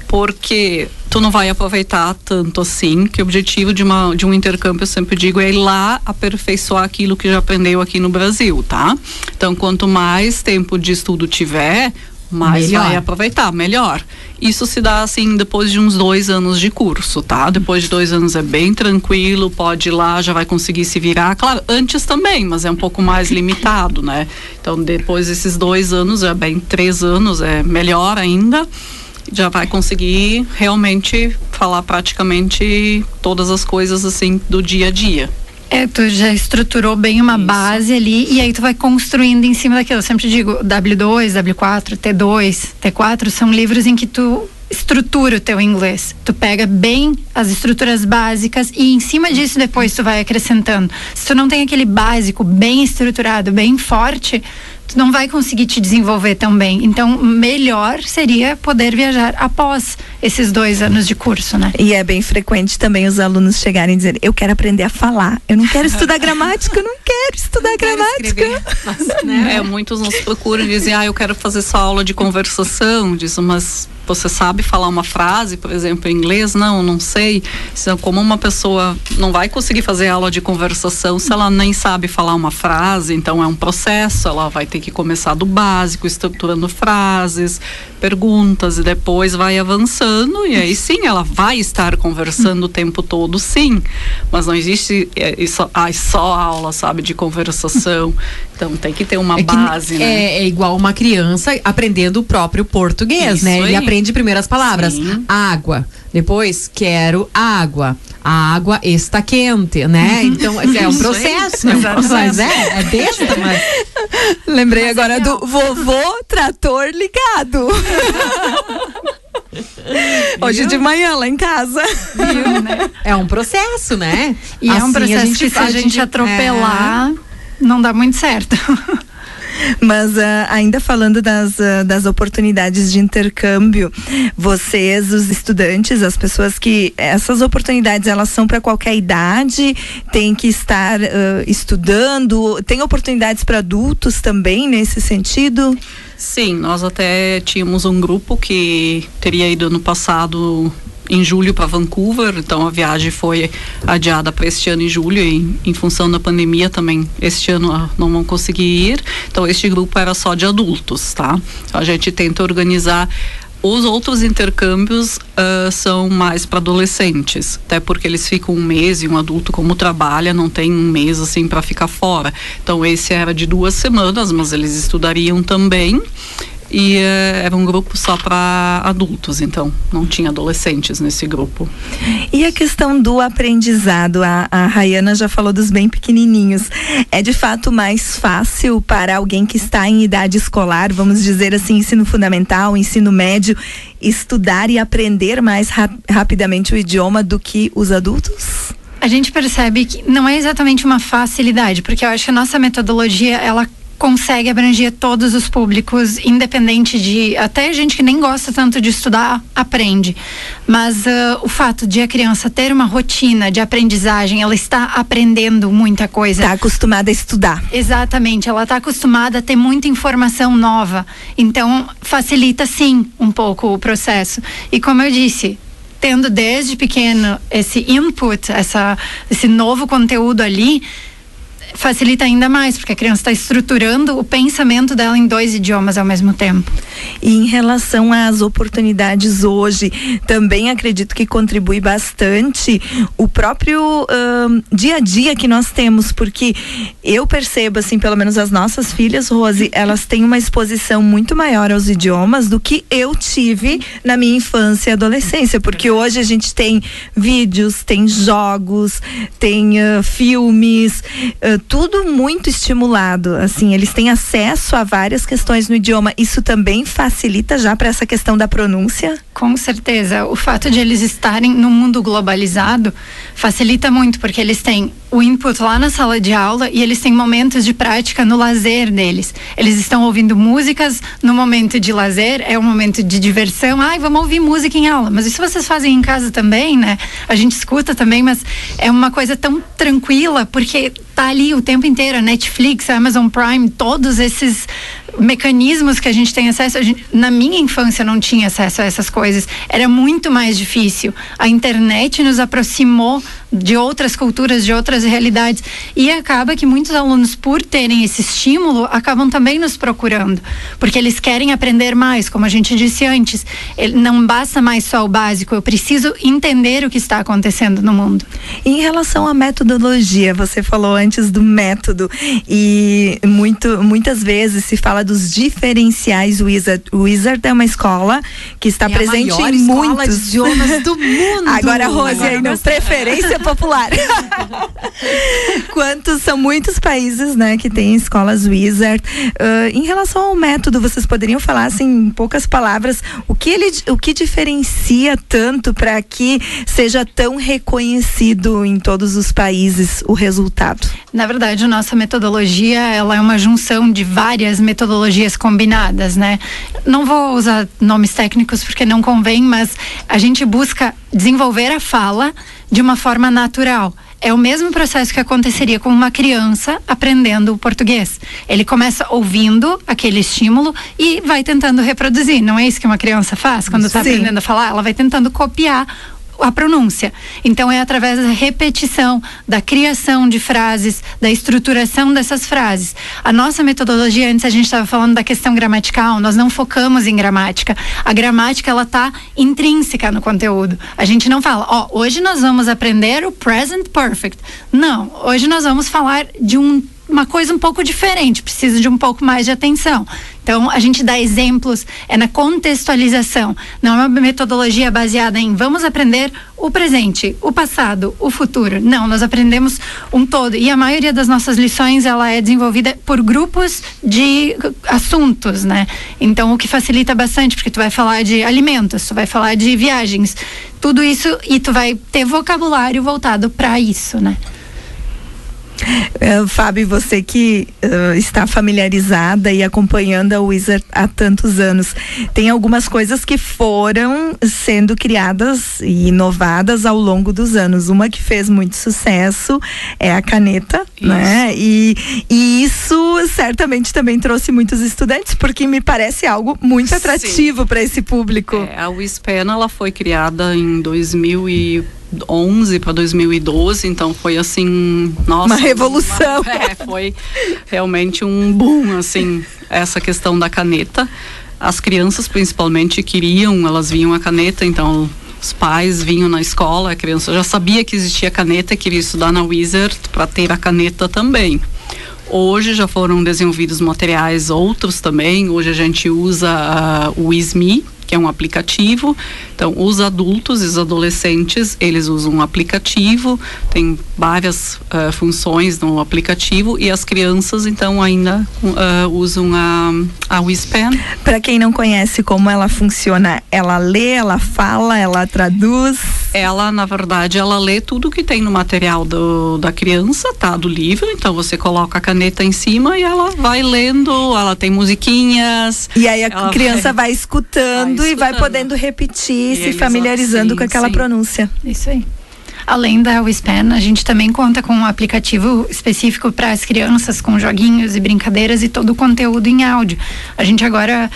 Porque tu não vai aproveitar tanto assim, que o objetivo de, uma, de um intercâmbio, eu sempre digo, é ir lá aperfeiçoar aquilo que já aprendeu aqui no Brasil, tá? Então, quanto mais tempo de estudo tiver, mais melhor. vai aproveitar, melhor. Isso se dá assim depois de uns dois anos de curso, tá? Depois de dois anos é bem tranquilo, pode ir lá, já vai conseguir se virar. Claro, antes também, mas é um pouco mais limitado, né? Então depois desses dois anos, é bem três anos, é melhor ainda. Já vai conseguir realmente falar praticamente todas as coisas assim do dia a dia. É, tu já estruturou bem uma Isso. base ali e aí tu vai construindo em cima daquilo. Eu sempre digo, W2, W4, T2, T4 são livros em que tu estrutura o teu inglês. Tu pega bem as estruturas básicas e em cima disso depois tu vai acrescentando. Se tu não tem aquele básico bem estruturado, bem forte, tu não vai conseguir te desenvolver tão bem. Então, melhor seria poder viajar após esses dois anos de curso, né? E é bem frequente também os alunos chegarem e dizer: Eu quero aprender a falar, eu não quero estudar gramática, eu não quero estudar não gramática. Quero Nossa, né? É, muitos nos procuram e dizem: Ah, eu quero fazer só aula de conversação. Diz, mas você sabe falar uma frase, por exemplo, em inglês? Não, não sei. Como uma pessoa não vai conseguir fazer aula de conversação se ela nem sabe falar uma frase, então é um processo, ela vai ter que começar do básico, estruturando frases, perguntas e depois vai avançando e aí sim ela vai estar conversando o tempo todo, sim. Mas não existe é, isso, ah, só aula, sabe, de conversação. Então tem que ter uma é base, né? É, é, igual uma criança aprendendo o próprio português, Isso né? Aí. Ele aprende primeiro as palavras. Sim. Água. Depois, quero água. A água está quente, né? Uhum. Então, é um processo. É processo. é, é besta, mas. Lembrei mas agora é do vovô trator ligado. Hoje de manhã lá em casa. Viu, né? É um processo, né? E assim, é um assim, processo a gente, que se a gente atropelar. É não dá muito certo. Mas uh, ainda falando das, uh, das oportunidades de intercâmbio, vocês, os estudantes, as pessoas que essas oportunidades elas são para qualquer idade, tem que estar uh, estudando, tem oportunidades para adultos também nesse sentido? Sim, nós até tínhamos um grupo que teria ido no passado em julho para Vancouver, então a viagem foi adiada para este ano em julho e em função da pandemia também este ano ah, não vão conseguir ir. Então este grupo era só de adultos, tá? Então, a gente tenta organizar os outros intercâmbios uh, são mais para adolescentes, até porque eles ficam um mês e um adulto como trabalha não tem um mês assim para ficar fora. Então esse era de duas semanas, mas eles estudariam também e uh, era um grupo só para adultos, então não tinha adolescentes nesse grupo. E a questão do aprendizado, a, a Rayana já falou dos bem pequenininhos. É de fato mais fácil para alguém que está em idade escolar, vamos dizer assim, ensino fundamental, ensino médio, estudar e aprender mais rap rapidamente o idioma do que os adultos? A gente percebe que não é exatamente uma facilidade, porque eu acho que a nossa metodologia ela consegue abranger todos os públicos, independente de até gente que nem gosta tanto de estudar aprende. Mas uh, o fato de a criança ter uma rotina de aprendizagem, ela está aprendendo muita coisa. Está acostumada a estudar. Exatamente, ela está acostumada a ter muita informação nova. Então facilita sim um pouco o processo. E como eu disse, tendo desde pequeno esse input, essa, esse novo conteúdo ali, facilita ainda mais, porque a criança está estruturando o pensamento dela em dois idiomas ao mesmo tempo. E em relação às oportunidades hoje, também acredito que contribui bastante o próprio dia a dia que nós temos, porque eu percebo, assim, pelo menos as nossas filhas, Rose, elas têm uma exposição muito maior aos idiomas do que eu tive na minha infância e adolescência, porque hoje a gente tem vídeos, tem jogos, tem uh, filmes, uh, tudo muito estimulado. Assim, eles têm acesso a várias questões no idioma. Isso também facilita já para essa questão da pronúncia? Com certeza. O fato de eles estarem no mundo globalizado facilita muito, porque eles têm o input lá na sala de aula e eles têm momentos de prática no lazer deles. Eles estão ouvindo músicas no momento de lazer, é um momento de diversão. Ai, vamos ouvir música em aula. Mas isso vocês fazem em casa também, né? A gente escuta também, mas é uma coisa tão tranquila, porque tá ali o tempo inteiro, a Netflix, a Amazon Prime, todos esses mecanismos que a gente tem acesso. Gente, na minha infância não tinha acesso a essas coisas. Era muito mais difícil. A internet nos aproximou de outras culturas, de outras realidades. E acaba que muitos alunos, por terem esse estímulo, acabam também nos procurando. Porque eles querem aprender mais, como a gente disse antes. Ele, não basta mais só o básico, eu preciso entender o que está acontecendo no mundo. Em relação à metodologia, você falou antes do método. E muito, muitas vezes se fala dos diferenciais Wizard. O Wizard é uma escola que está é presente em muitos idiomas do mundo. Agora, Rose, aí não preferência popular. Quantos são muitos países, né, que têm escolas Wizard. Uh, em relação ao método, vocês poderiam falar assim, em poucas palavras, o que ele, o que diferencia tanto para que seja tão reconhecido em todos os países o resultado? Na verdade, nossa metodologia, ela é uma junção de várias metodologias combinadas, né? Não vou usar nomes técnicos porque não convém, mas a gente busca desenvolver a fala de uma forma natural. É o mesmo processo que aconteceria com uma criança aprendendo o português. Ele começa ouvindo aquele estímulo e vai tentando reproduzir. Não é isso que uma criança faz quando está aprendendo a falar? Ela vai tentando copiar a pronúncia. Então é através da repetição, da criação de frases, da estruturação dessas frases. A nossa metodologia, antes a gente estava falando da questão gramatical, nós não focamos em gramática. A gramática ela está intrínseca no conteúdo. A gente não fala, ó, oh, hoje nós vamos aprender o present perfect. Não, hoje nós vamos falar de um uma coisa um pouco diferente, precisa de um pouco mais de atenção. Então, a gente dá exemplos, é na contextualização, não é uma metodologia baseada em vamos aprender o presente, o passado, o futuro. Não, nós aprendemos um todo. E a maioria das nossas lições, ela é desenvolvida por grupos de assuntos, né? Então, o que facilita bastante, porque tu vai falar de alimentos, tu vai falar de viagens, tudo isso, e tu vai ter vocabulário voltado para isso, né? Uh, Fábio, você que uh, está familiarizada e acompanhando a Wizard há tantos anos, tem algumas coisas que foram sendo criadas e inovadas ao longo dos anos. Uma que fez muito sucesso é a caneta, isso. né? E, e isso certamente também trouxe muitos estudantes, porque me parece algo muito atrativo para esse público. É, a WISPEN ela foi criada em 2000 e 2011 para 2012, então foi assim, nossa, uma revolução. Uma, é, foi realmente um boom assim, essa questão da caneta. As crianças principalmente queriam, elas vinham a caneta, então os pais vinham na escola, a criança já sabia que existia caneta, queria estudar na Wizard para ter a caneta também. Hoje já foram desenvolvidos materiais outros também. Hoje a gente usa uh, o WizMe, que é um aplicativo. Então, os adultos e os adolescentes, eles usam um aplicativo, tem várias uh, funções no aplicativo e as crianças, então, ainda uh, usam a, a WISPEN. Para quem não conhece como ela funciona, ela lê, ela fala, ela traduz? Ela, na verdade, ela lê tudo que tem no material do, da criança, tá? Do livro, então você coloca a caneta em cima e ela vai lendo, ela tem musiquinhas. E aí a criança vai, vai escutando e vai podendo repetir, e se familiarizando sim, com aquela sim. pronúncia. Isso aí. Além da WISPAN, a gente também conta com um aplicativo específico para as crianças, com joguinhos e brincadeiras e todo o conteúdo em áudio. A gente agora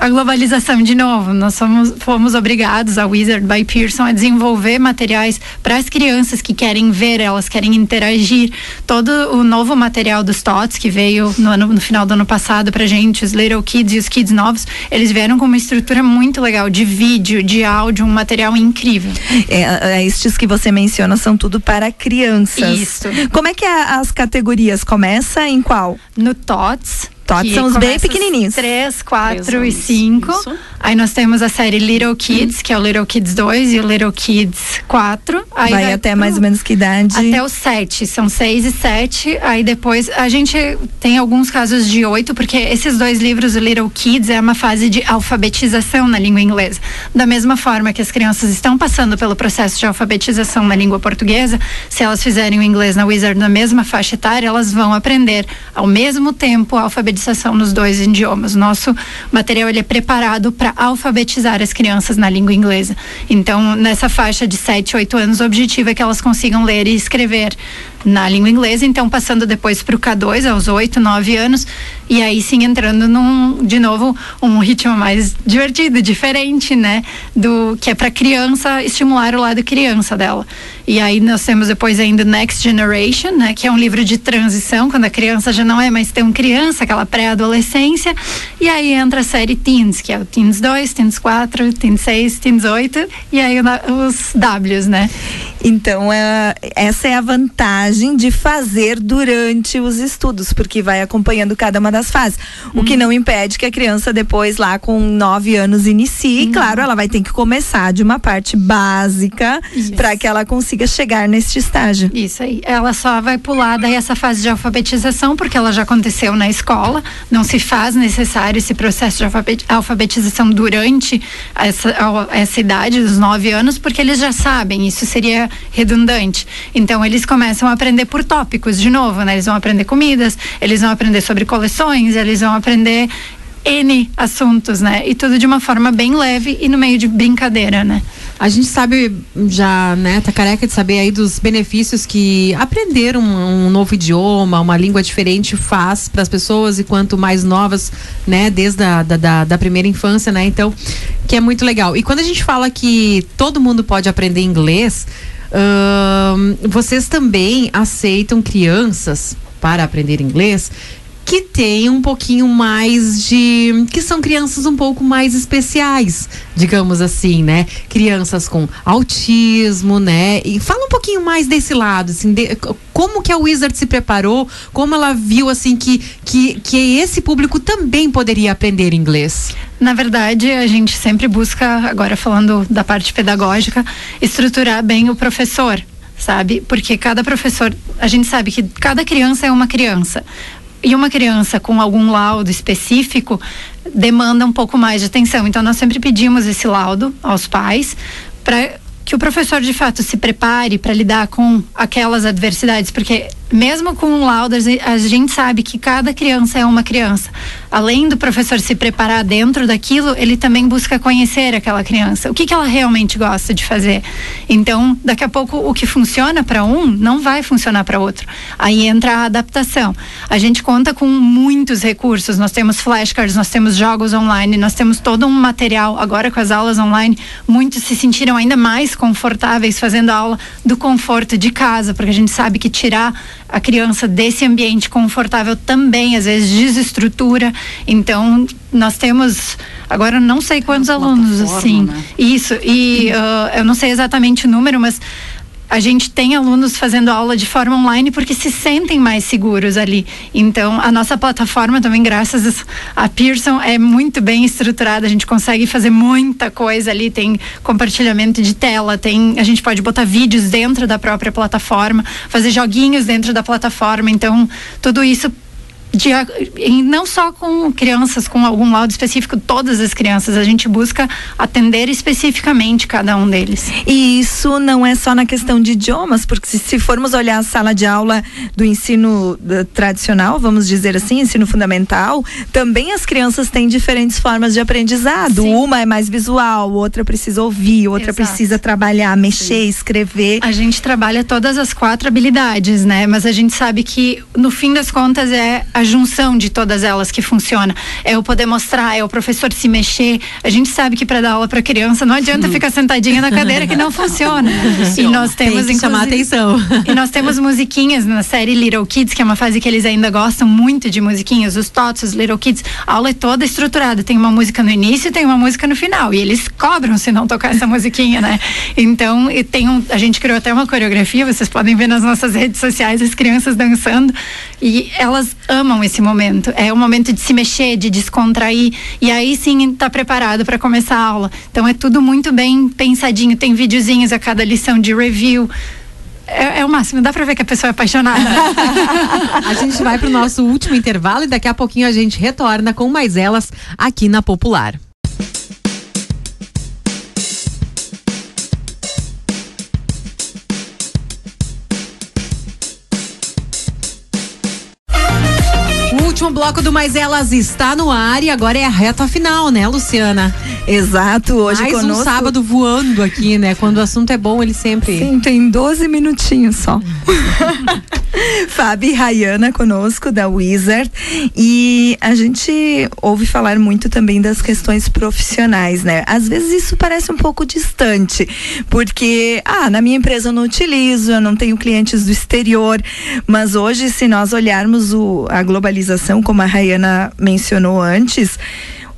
a globalização de novo. Nós somos, fomos obrigados, a Wizard by Pearson, a desenvolver materiais para as crianças que querem ver, elas querem interagir. Todo o novo material dos TOTS que veio no, ano, no final do ano passado para gente, os Little Kids e os Kids novos, eles vieram com uma estrutura muito legal de vídeo, de áudio, um material incrível. É, é, estes que você menciona são tudo para crianças. Isso. Como é que é as categorias? Começa em qual? No TOTS Tots são os bem pequenininhos. Três, quatro e cinco. Isso. Aí nós temos a série Little Kids, hum. que é o Little Kids 2 e o Little Kids 4. Aí vai, vai até pro, mais ou menos que idade? Até o 7. São 6 e 7. Aí depois a gente tem alguns casos de 8, porque esses dois livros, o Little Kids, é uma fase de alfabetização na língua inglesa. Da mesma forma que as crianças estão passando pelo processo de alfabetização na língua portuguesa, se elas fizerem o inglês na Wizard na mesma faixa etária, elas vão aprender ao mesmo tempo a alfabetização alfabetização nos dois idiomas. Nosso material ele é preparado para alfabetizar as crianças na língua inglesa. Então, nessa faixa de 7, 8 anos, o objetivo é que elas consigam ler e escrever na língua inglesa, então passando depois para o K2 aos 8, 9 anos e aí sim entrando num de novo um ritmo mais divertido, diferente, né, do que é para criança estimular o lado criança dela. E aí nós temos depois ainda Next Generation, né, que é um livro de transição, quando a criança já não é mais tão criança, aquela pré-adolescência. E aí entra a série Teens, que é o Teens 2, Teens 4, Teens 6, Teens 8 e aí os Ws, né? Então, é, essa é a vantagem de fazer durante os estudos, porque vai acompanhando cada uma das fases. O que não impede que a criança depois, lá com nove anos, inicie. Uhum. Claro, ela vai ter que começar de uma parte básica para que ela consiga chegar neste estágio. Isso aí. Ela só vai pular daí essa fase de alfabetização, porque ela já aconteceu na escola. Não se faz necessário esse processo de alfabetização durante essa, essa idade dos nove anos, porque eles já sabem. Isso seria redundante. Então eles começam a aprender por tópicos de novo, né? Eles vão aprender comidas, eles vão aprender sobre coleções, eles vão aprender N assuntos, né? E tudo de uma forma bem leve e no meio de brincadeira, né? A gente sabe já, né, tá careca de saber aí dos benefícios que aprender um, um novo idioma, uma língua diferente faz para as pessoas e quanto mais novas, né, desde a da, da, da, primeira infância, né? Então, que é muito legal. E quando a gente fala que todo mundo pode aprender inglês, vocês também aceitam crianças para aprender inglês que tem um pouquinho mais de. que são crianças um pouco mais especiais, digamos assim, né? Crianças com autismo, né? E fala um pouquinho mais desse lado, assim, de, como que a Wizard se preparou, como ela viu, assim, que, que, que esse público também poderia aprender inglês. Na verdade, a gente sempre busca, agora falando da parte pedagógica, estruturar bem o professor sabe? Porque cada professor, a gente sabe que cada criança é uma criança e uma criança com algum laudo específico demanda um pouco mais de atenção. Então, nós sempre pedimos esse laudo aos pais para que o professor de fato se prepare para lidar com aquelas adversidades, porque mesmo com um laudo, a gente sabe que cada criança é uma criança. Além do professor se preparar dentro daquilo, ele também busca conhecer aquela criança. O que, que ela realmente gosta de fazer. Então, daqui a pouco, o que funciona para um não vai funcionar para outro. Aí entra a adaptação. A gente conta com muitos recursos. Nós temos flashcards, nós temos jogos online, nós temos todo um material. Agora, com as aulas online, muitos se sentiram ainda mais confortáveis fazendo aula do conforto de casa, porque a gente sabe que tirar a criança desse ambiente confortável também às vezes desestrutura. Então, nós temos agora não sei quantos alunos assim. Né? Isso. E uh, eu não sei exatamente o número, mas a gente tem alunos fazendo aula de forma online porque se sentem mais seguros ali. Então, a nossa plataforma também, graças a Pearson, é muito bem estruturada. A gente consegue fazer muita coisa ali. Tem compartilhamento de tela, tem, a gente pode botar vídeos dentro da própria plataforma, fazer joguinhos dentro da plataforma. Então, tudo isso de, e não só com crianças com algum laudo específico, todas as crianças, a gente busca atender especificamente cada um deles. E isso não é só na questão de idiomas, porque se, se formos olhar a sala de aula do ensino uh, tradicional, vamos dizer assim, ensino fundamental, também as crianças têm diferentes formas de aprendizado. Sim. Uma é mais visual, outra precisa ouvir, outra Exato. precisa trabalhar, mexer, Sim. escrever. A gente trabalha todas as quatro habilidades, né? Mas a gente sabe que no fim das contas é a junção de todas elas que funciona. É o poder mostrar, é o professor se mexer. A gente sabe que para dar aula para criança não adianta ficar sentadinha na cadeira que não funciona. e nós temos Tem que chamar atenção. E nós temos musiquinhas na série Little Kids, que é uma fase que eles ainda gostam muito de musiquinhas, os tots, os Little Kids. A aula é toda estruturada, tem uma música no início e tem uma música no final. E eles cobram se não tocar essa musiquinha, né? Então, e tem um, a gente criou até uma coreografia, vocês podem ver nas nossas redes sociais as crianças dançando e elas amam amam esse momento. É o momento de se mexer, de descontrair e aí sim tá preparado para começar a aula. Então é tudo muito bem pensadinho. Tem videozinhos a cada lição de review. É, é, o máximo, dá pra ver que a pessoa é apaixonada. a gente vai pro nosso último intervalo e daqui a pouquinho a gente retorna com mais elas aqui na Popular. Bloco do Mais Elas está no ar e agora é a reta final, né, Luciana? Exato, hoje Mais conosco. um sábado voando aqui, né? Quando o assunto é bom, ele sempre. Sim, tem 12 minutinhos só. Fábio e Rayana conosco da Wizard e a gente ouve falar muito também das questões profissionais, né? Às vezes isso parece um pouco distante, porque ah, na minha empresa eu não utilizo, eu não tenho clientes do exterior, mas hoje se nós olharmos o, a globalização, como a Rayana mencionou antes,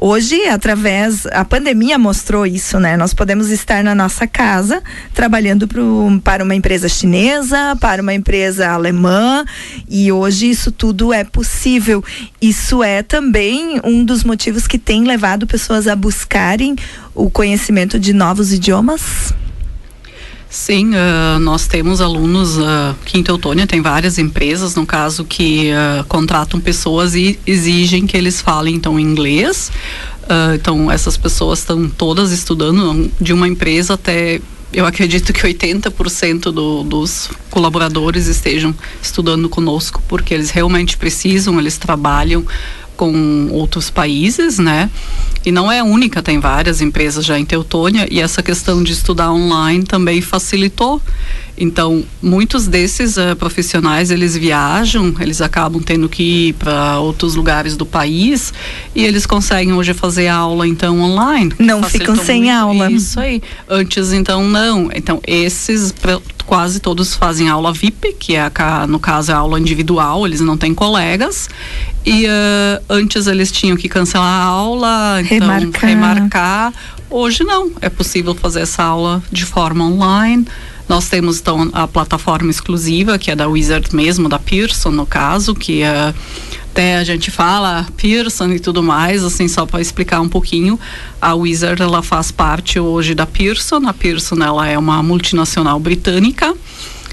Hoje, através, a pandemia mostrou isso, né? Nós podemos estar na nossa casa trabalhando pro, para uma empresa chinesa, para uma empresa alemã, e hoje isso tudo é possível. Isso é também um dos motivos que tem levado pessoas a buscarem o conhecimento de novos idiomas. Sim, uh, nós temos alunos uh, que em Teutônia tem várias empresas, no caso, que uh, contratam pessoas e exigem que eles falem então inglês. então essas pessoas estão todas estudando de uma empresa até eu acredito que 80% do, dos colaboradores estejam estudando conosco porque eles realmente precisam, eles trabalham com outros países, né? E não é única, tem várias empresas já em Teutônia e essa questão de estudar online também facilitou. Então, muitos desses uh, profissionais, eles viajam, eles acabam tendo que ir para outros lugares do país e eles conseguem hoje fazer aula, então, online. Não ficam sem aula. Isso aí. Antes, então, não. Então, esses quase todos fazem aula VIP, que é, a, no caso, é a aula individual, eles não têm colegas. E uh, antes eles tinham que cancelar a aula, então remarcar. remarcar. Hoje não, é possível fazer essa aula de forma online. Nós temos então a plataforma exclusiva, que é da Wizard mesmo, da Pearson no caso, que uh, até a gente fala Pearson e tudo mais, assim, só para explicar um pouquinho, a Wizard ela faz parte hoje da Pearson. A Pearson ela é uma multinacional britânica.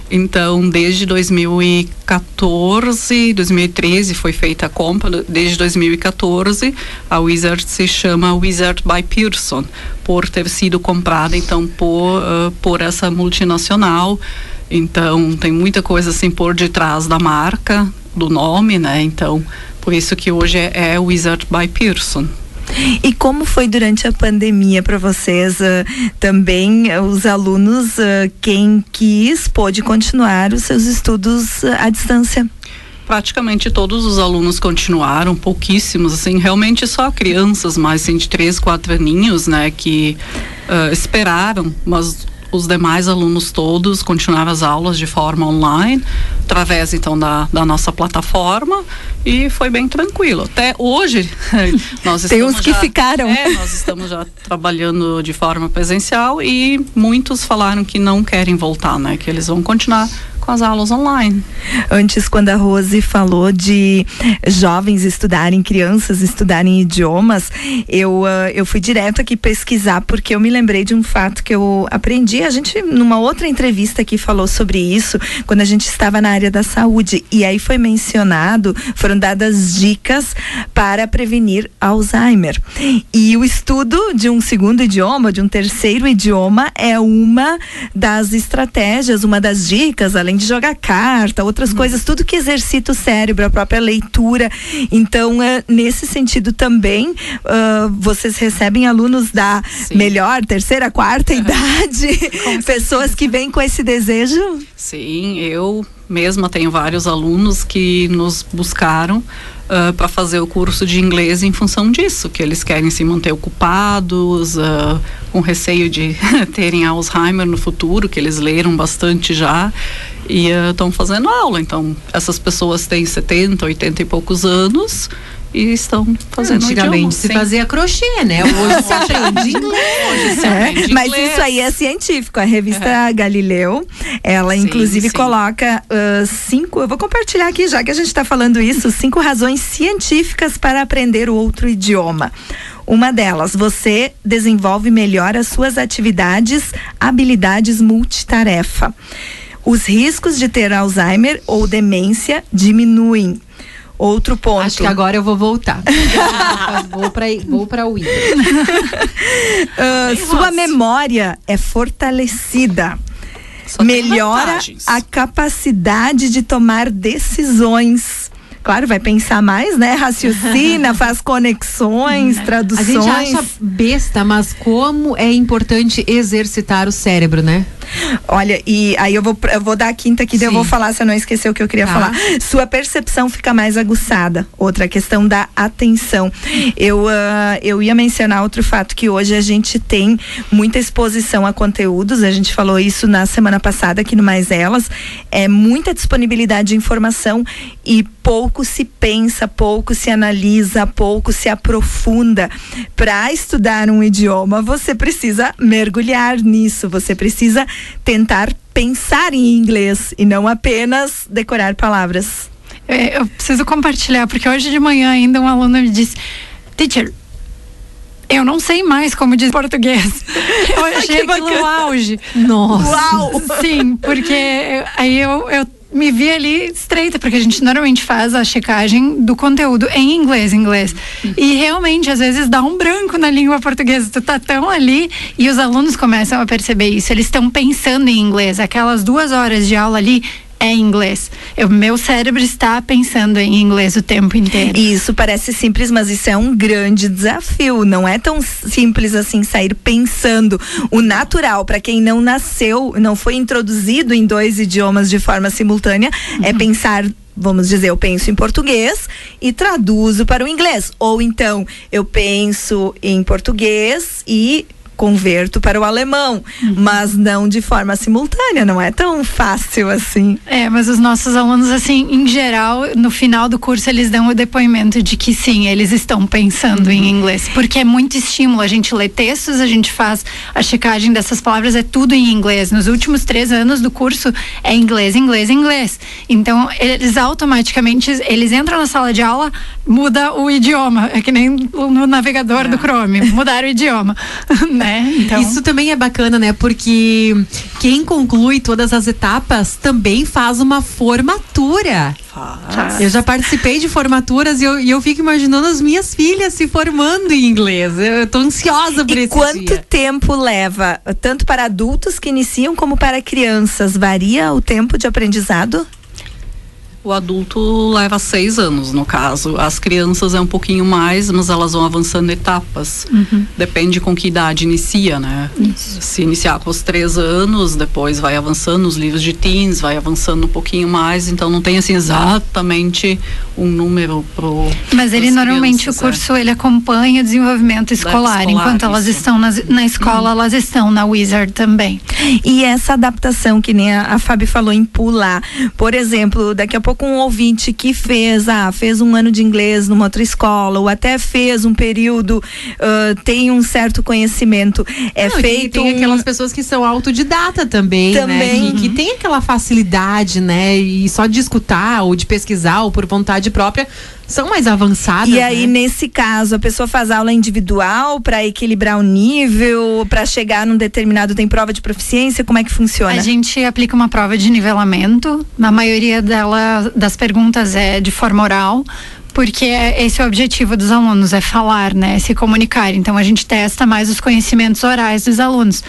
Então, desde 2014, 2013 foi feita a compra, desde 2014 a Wizard se chama Wizard by Pearson, por ter sido comprada então por, uh, por essa multinacional. Então, tem muita coisa assim por detrás da marca, do nome, né? Então, por isso que hoje é, é Wizard by Pearson. E como foi durante a pandemia para vocês? Uh, também uh, os alunos, uh, quem quis, pôde continuar os seus estudos à distância? praticamente todos os alunos continuaram, pouquíssimos, assim, realmente só crianças mais assim, de três, quatro aninhos, né, que esperaram, mas os demais alunos todos continuaram as aulas de forma online, através então da, da nossa plataforma e foi bem tranquilo. Até hoje nós Tem uns que já, ficaram. É, nós estamos já trabalhando de forma presencial e muitos falaram que não querem voltar, né? Que eles vão continuar com as aulas online. Antes, quando a Rose falou de jovens estudarem, crianças estudarem idiomas, eu, uh, eu fui direto aqui pesquisar porque eu me lembrei de um fato que eu aprendi. A gente, numa outra entrevista aqui, falou sobre isso, quando a gente estava na área da saúde. E aí foi mencionado, foram dadas dicas para prevenir Alzheimer. E o estudo de um segundo idioma, de um terceiro idioma, é uma das estratégias, uma das dicas, além de jogar carta, outras uhum. coisas, tudo que exercita o cérebro, a própria leitura. Então, é, nesse sentido também, uh, vocês recebem alunos da Sim. melhor, terceira, quarta idade, pessoas que vêm com esse desejo? Sim, eu mesma tenho vários alunos que nos buscaram uh, para fazer o curso de inglês em função disso, que eles querem se manter ocupados, uh, com receio de terem Alzheimer no futuro, que eles leram bastante já e estão uh, fazendo aula. Então, essas pessoas têm 70, 80 e poucos anos e estão fazendo Antigamente se fazia crochê, né? Hoje se aprende inglês. É, mas isso aí é científico. A revista é. Galileu, ela sim, inclusive sim. coloca uh, cinco. Eu vou compartilhar aqui, já que a gente está falando isso, cinco razões científicas para aprender o outro idioma. Uma delas, você desenvolve melhor as suas atividades, habilidades multitarefa. Os riscos de ter Alzheimer ou demência diminuem Outro ponto. Acho que agora eu vou voltar. vou para vou para o uh, Sua memória é fortalecida. Só Melhora a capacidade de tomar decisões. claro, vai pensar mais, né? Raciocina, faz conexões, traduções. A gente acha besta, mas como é importante exercitar o cérebro, né? Olha, e aí eu vou, eu vou dar a quinta aqui, eu vou falar se eu não esquecer o que eu queria Tá. falar. Sua percepção fica mais aguçada. Outra questão da atenção. Eu, ah, eu ia mencionar outro fato que hoje a gente tem muita exposição a conteúdos, a gente falou isso na semana passada aqui no Mais Elas. É muita disponibilidade de informação e pouco se pensa, pouco se analisa, pouco se aprofunda. Para estudar um idioma, você precisa mergulhar nisso, você precisa tentar pensar em inglês e não apenas decorar palavras. É, eu preciso compartilhar, porque hoje de manhã ainda um aluno me disse, teacher, eu não sei mais como diz português. Eu achei Que aquilo bacana. auge. Nossa. Uau! Sim, porque aí eu, eu me vi ali estreita, porque a gente normalmente faz a checagem do conteúdo em inglês, inglês. E realmente, às vezes, dá um branco na língua portuguesa. Tu tá tão ali e os alunos começam a perceber isso. Eles estão pensando em inglês. Aquelas duas horas de aula ali é inglês. O meu cérebro está pensando em inglês o tempo inteiro. Isso parece simples, mas isso é um grande desafio. Não é tão simples assim sair pensando. O natural, para quem não nasceu, não foi introduzido em dois idiomas de forma simultânea, é pensar. Vamos dizer, eu penso em português e traduzo para o inglês. Ou então, eu penso em português e converto para o alemão, mas não de forma simultânea, não é tão fácil assim. É, mas os nossos alunos, assim, em geral, no final do curso, eles dão o depoimento de que sim, eles estão pensando em inglês. Porque é muito estímulo. A gente lê textos, a gente faz a checagem dessas palavras, é tudo em inglês. Nos últimos três anos do curso, é inglês, inglês, inglês. Então, eles automaticamente, eles entram na sala de aula, muda o idioma. É que nem no navegador do Chrome, mudar o idioma, né? Então, Isso também é bacana, né? Porque quem conclui todas as etapas também faz uma formatura. Faz. Eu já participei de formaturas e eu, e eu fico imaginando as minhas filhas se formando em inglês. Eu tô ansiosa por E esse quanto dia. tempo leva, tanto para adultos que iniciam como para crianças? Varia o tempo de aprendizado? O adulto leva seis anos, no caso. As crianças é um pouquinho mais, mas elas vão avançando etapas. Depende com que idade inicia, né? Se iniciar com os três anos, depois vai avançando os livros de teens, vai avançando um pouquinho mais. Então não tem assim exatamente um número pro. Mas ele normalmente crianças, o curso ele acompanha o desenvolvimento escolar, escolar, enquanto elas isso. estão nas- na escola, elas estão na Wizard também. E essa adaptação, que nem a, a Fábio falou em pular. Por exemplo, daqui a pouco um ouvinte que fez, ah, fez um ano de inglês numa outra escola, ou até fez um período, ah, tem um certo conhecimento. É Não, e feito. tem um- aquelas pessoas que são autodidata também, Também. né? Que, que tem aquela facilidade, né? E só de escutar ou de pesquisar ou por vontade própria são mais avançadas. E aí, né? nesse caso, a pessoa faz aula individual para equilibrar o nível, para chegar num determinado tem prova de proficiência, como é que funciona? A gente aplica uma prova de nivelamento. Na maioria dela, das perguntas é de forma oral. Porque esse é o objetivo dos alunos, é falar, né? Se comunicar. Então a gente testa mais os conhecimentos orais dos alunos.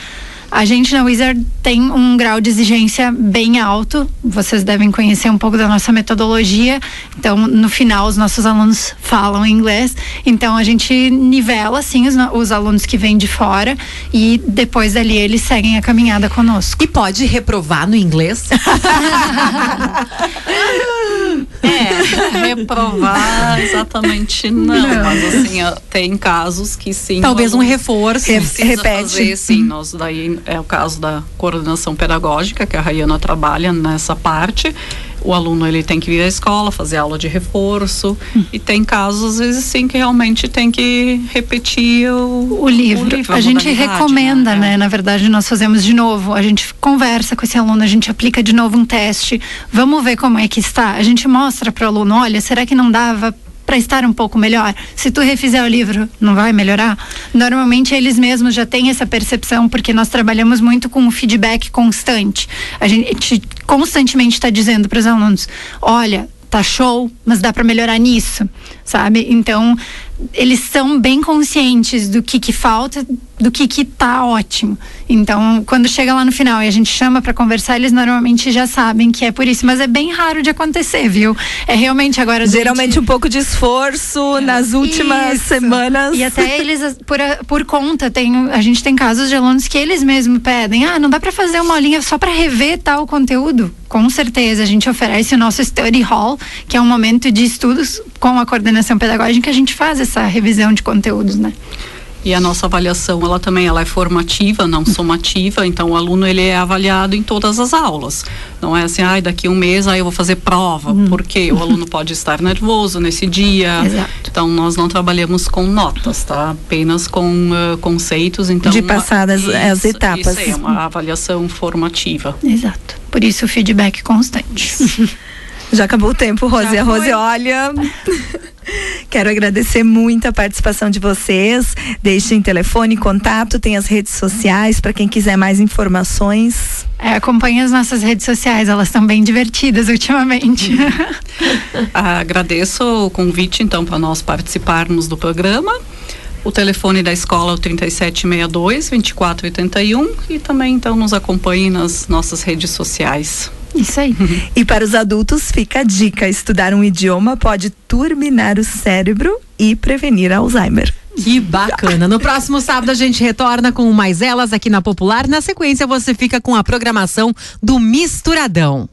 A gente na Wizard tem um grau de exigência bem alto. Vocês devem conhecer um pouco da nossa metodologia. Então, no final, os nossos alunos falam inglês. Então, a gente nivela, assim, os, os alunos que vêm de fora. E depois dali, eles seguem a caminhada conosco. E pode reprovar no inglês? É, reprovar exatamente não, mas assim, tem casos que sim. Talvez um reforço. precisa repete. fazer, sim, nós daí é o caso da coordenação pedagógica, que a Rayana trabalha nessa parte. O aluno ele tem que vir à escola, fazer aula de reforço. E tem casos, às vezes, sim, que realmente tem que repetir o, O livro. a gente modalidade, recomenda, né? É. Na verdade, nós fazemos de novo. A gente conversa com esse aluno, a gente aplica de novo um teste. Vamos ver como é que está. A gente mostra para o aluno: olha, será que não dava para estar um pouco melhor? Se tu refizer o livro, não vai melhorar? Normalmente eles mesmos já têm essa percepção, porque nós trabalhamos muito com o feedback constante. A gente constantemente está dizendo para os alunos: olha, tá show, mas dá para melhorar nisso, sabe? Então, eles são bem conscientes do que que falta, do que que tá ótimo. Então, quando chega lá no final e a gente chama para conversar, eles normalmente já sabem que é por isso, mas é bem raro de acontecer, viu? É realmente agora geralmente gente... um pouco de esforço é. nas últimas isso. semanas. E até eles por, por conta tem a gente tem casos de alunos que eles mesmos pedem: "Ah, não dá para fazer uma aulinha só para rever tal conteúdo?" Com certeza, a gente oferece o nosso study hall, que é um momento de estudos com a coordenação pedagógica, a gente faz essa revisão de conteúdos, né? E a nossa avaliação, ela também ela é formativa, não somativa, então o aluno ele é avaliado em todas as aulas. Não é assim, ah, daqui um mês aí eu vou fazer prova, uhum. porque o aluno pode estar nervoso nesse dia. Exato. Então nós não trabalhamos com notas, tá? Apenas com uh, conceitos, então de passadas isso, as etapas. Isso é uma avaliação formativa. Exato. Por isso o feedback constante. Já acabou o tempo, Rose. A Rose, olha. Quero agradecer muito a participação de vocês. Deixem telefone, contato, tem as redes sociais para quem quiser mais informações. É, acompanhe as nossas redes sociais, elas estão bem divertidas ultimamente. Agradeço o convite, então, para nós participarmos do programa. O telefone da escola é o 3762 2481 e também então nos acompanhe nas nossas redes sociais. Isso aí. e para os adultos fica a dica: estudar um idioma pode turbinar o cérebro e prevenir Alzheimer. Que bacana. No próximo sábado a gente retorna com mais elas aqui na Popular. Na sequência você fica com a programação do Misturadão.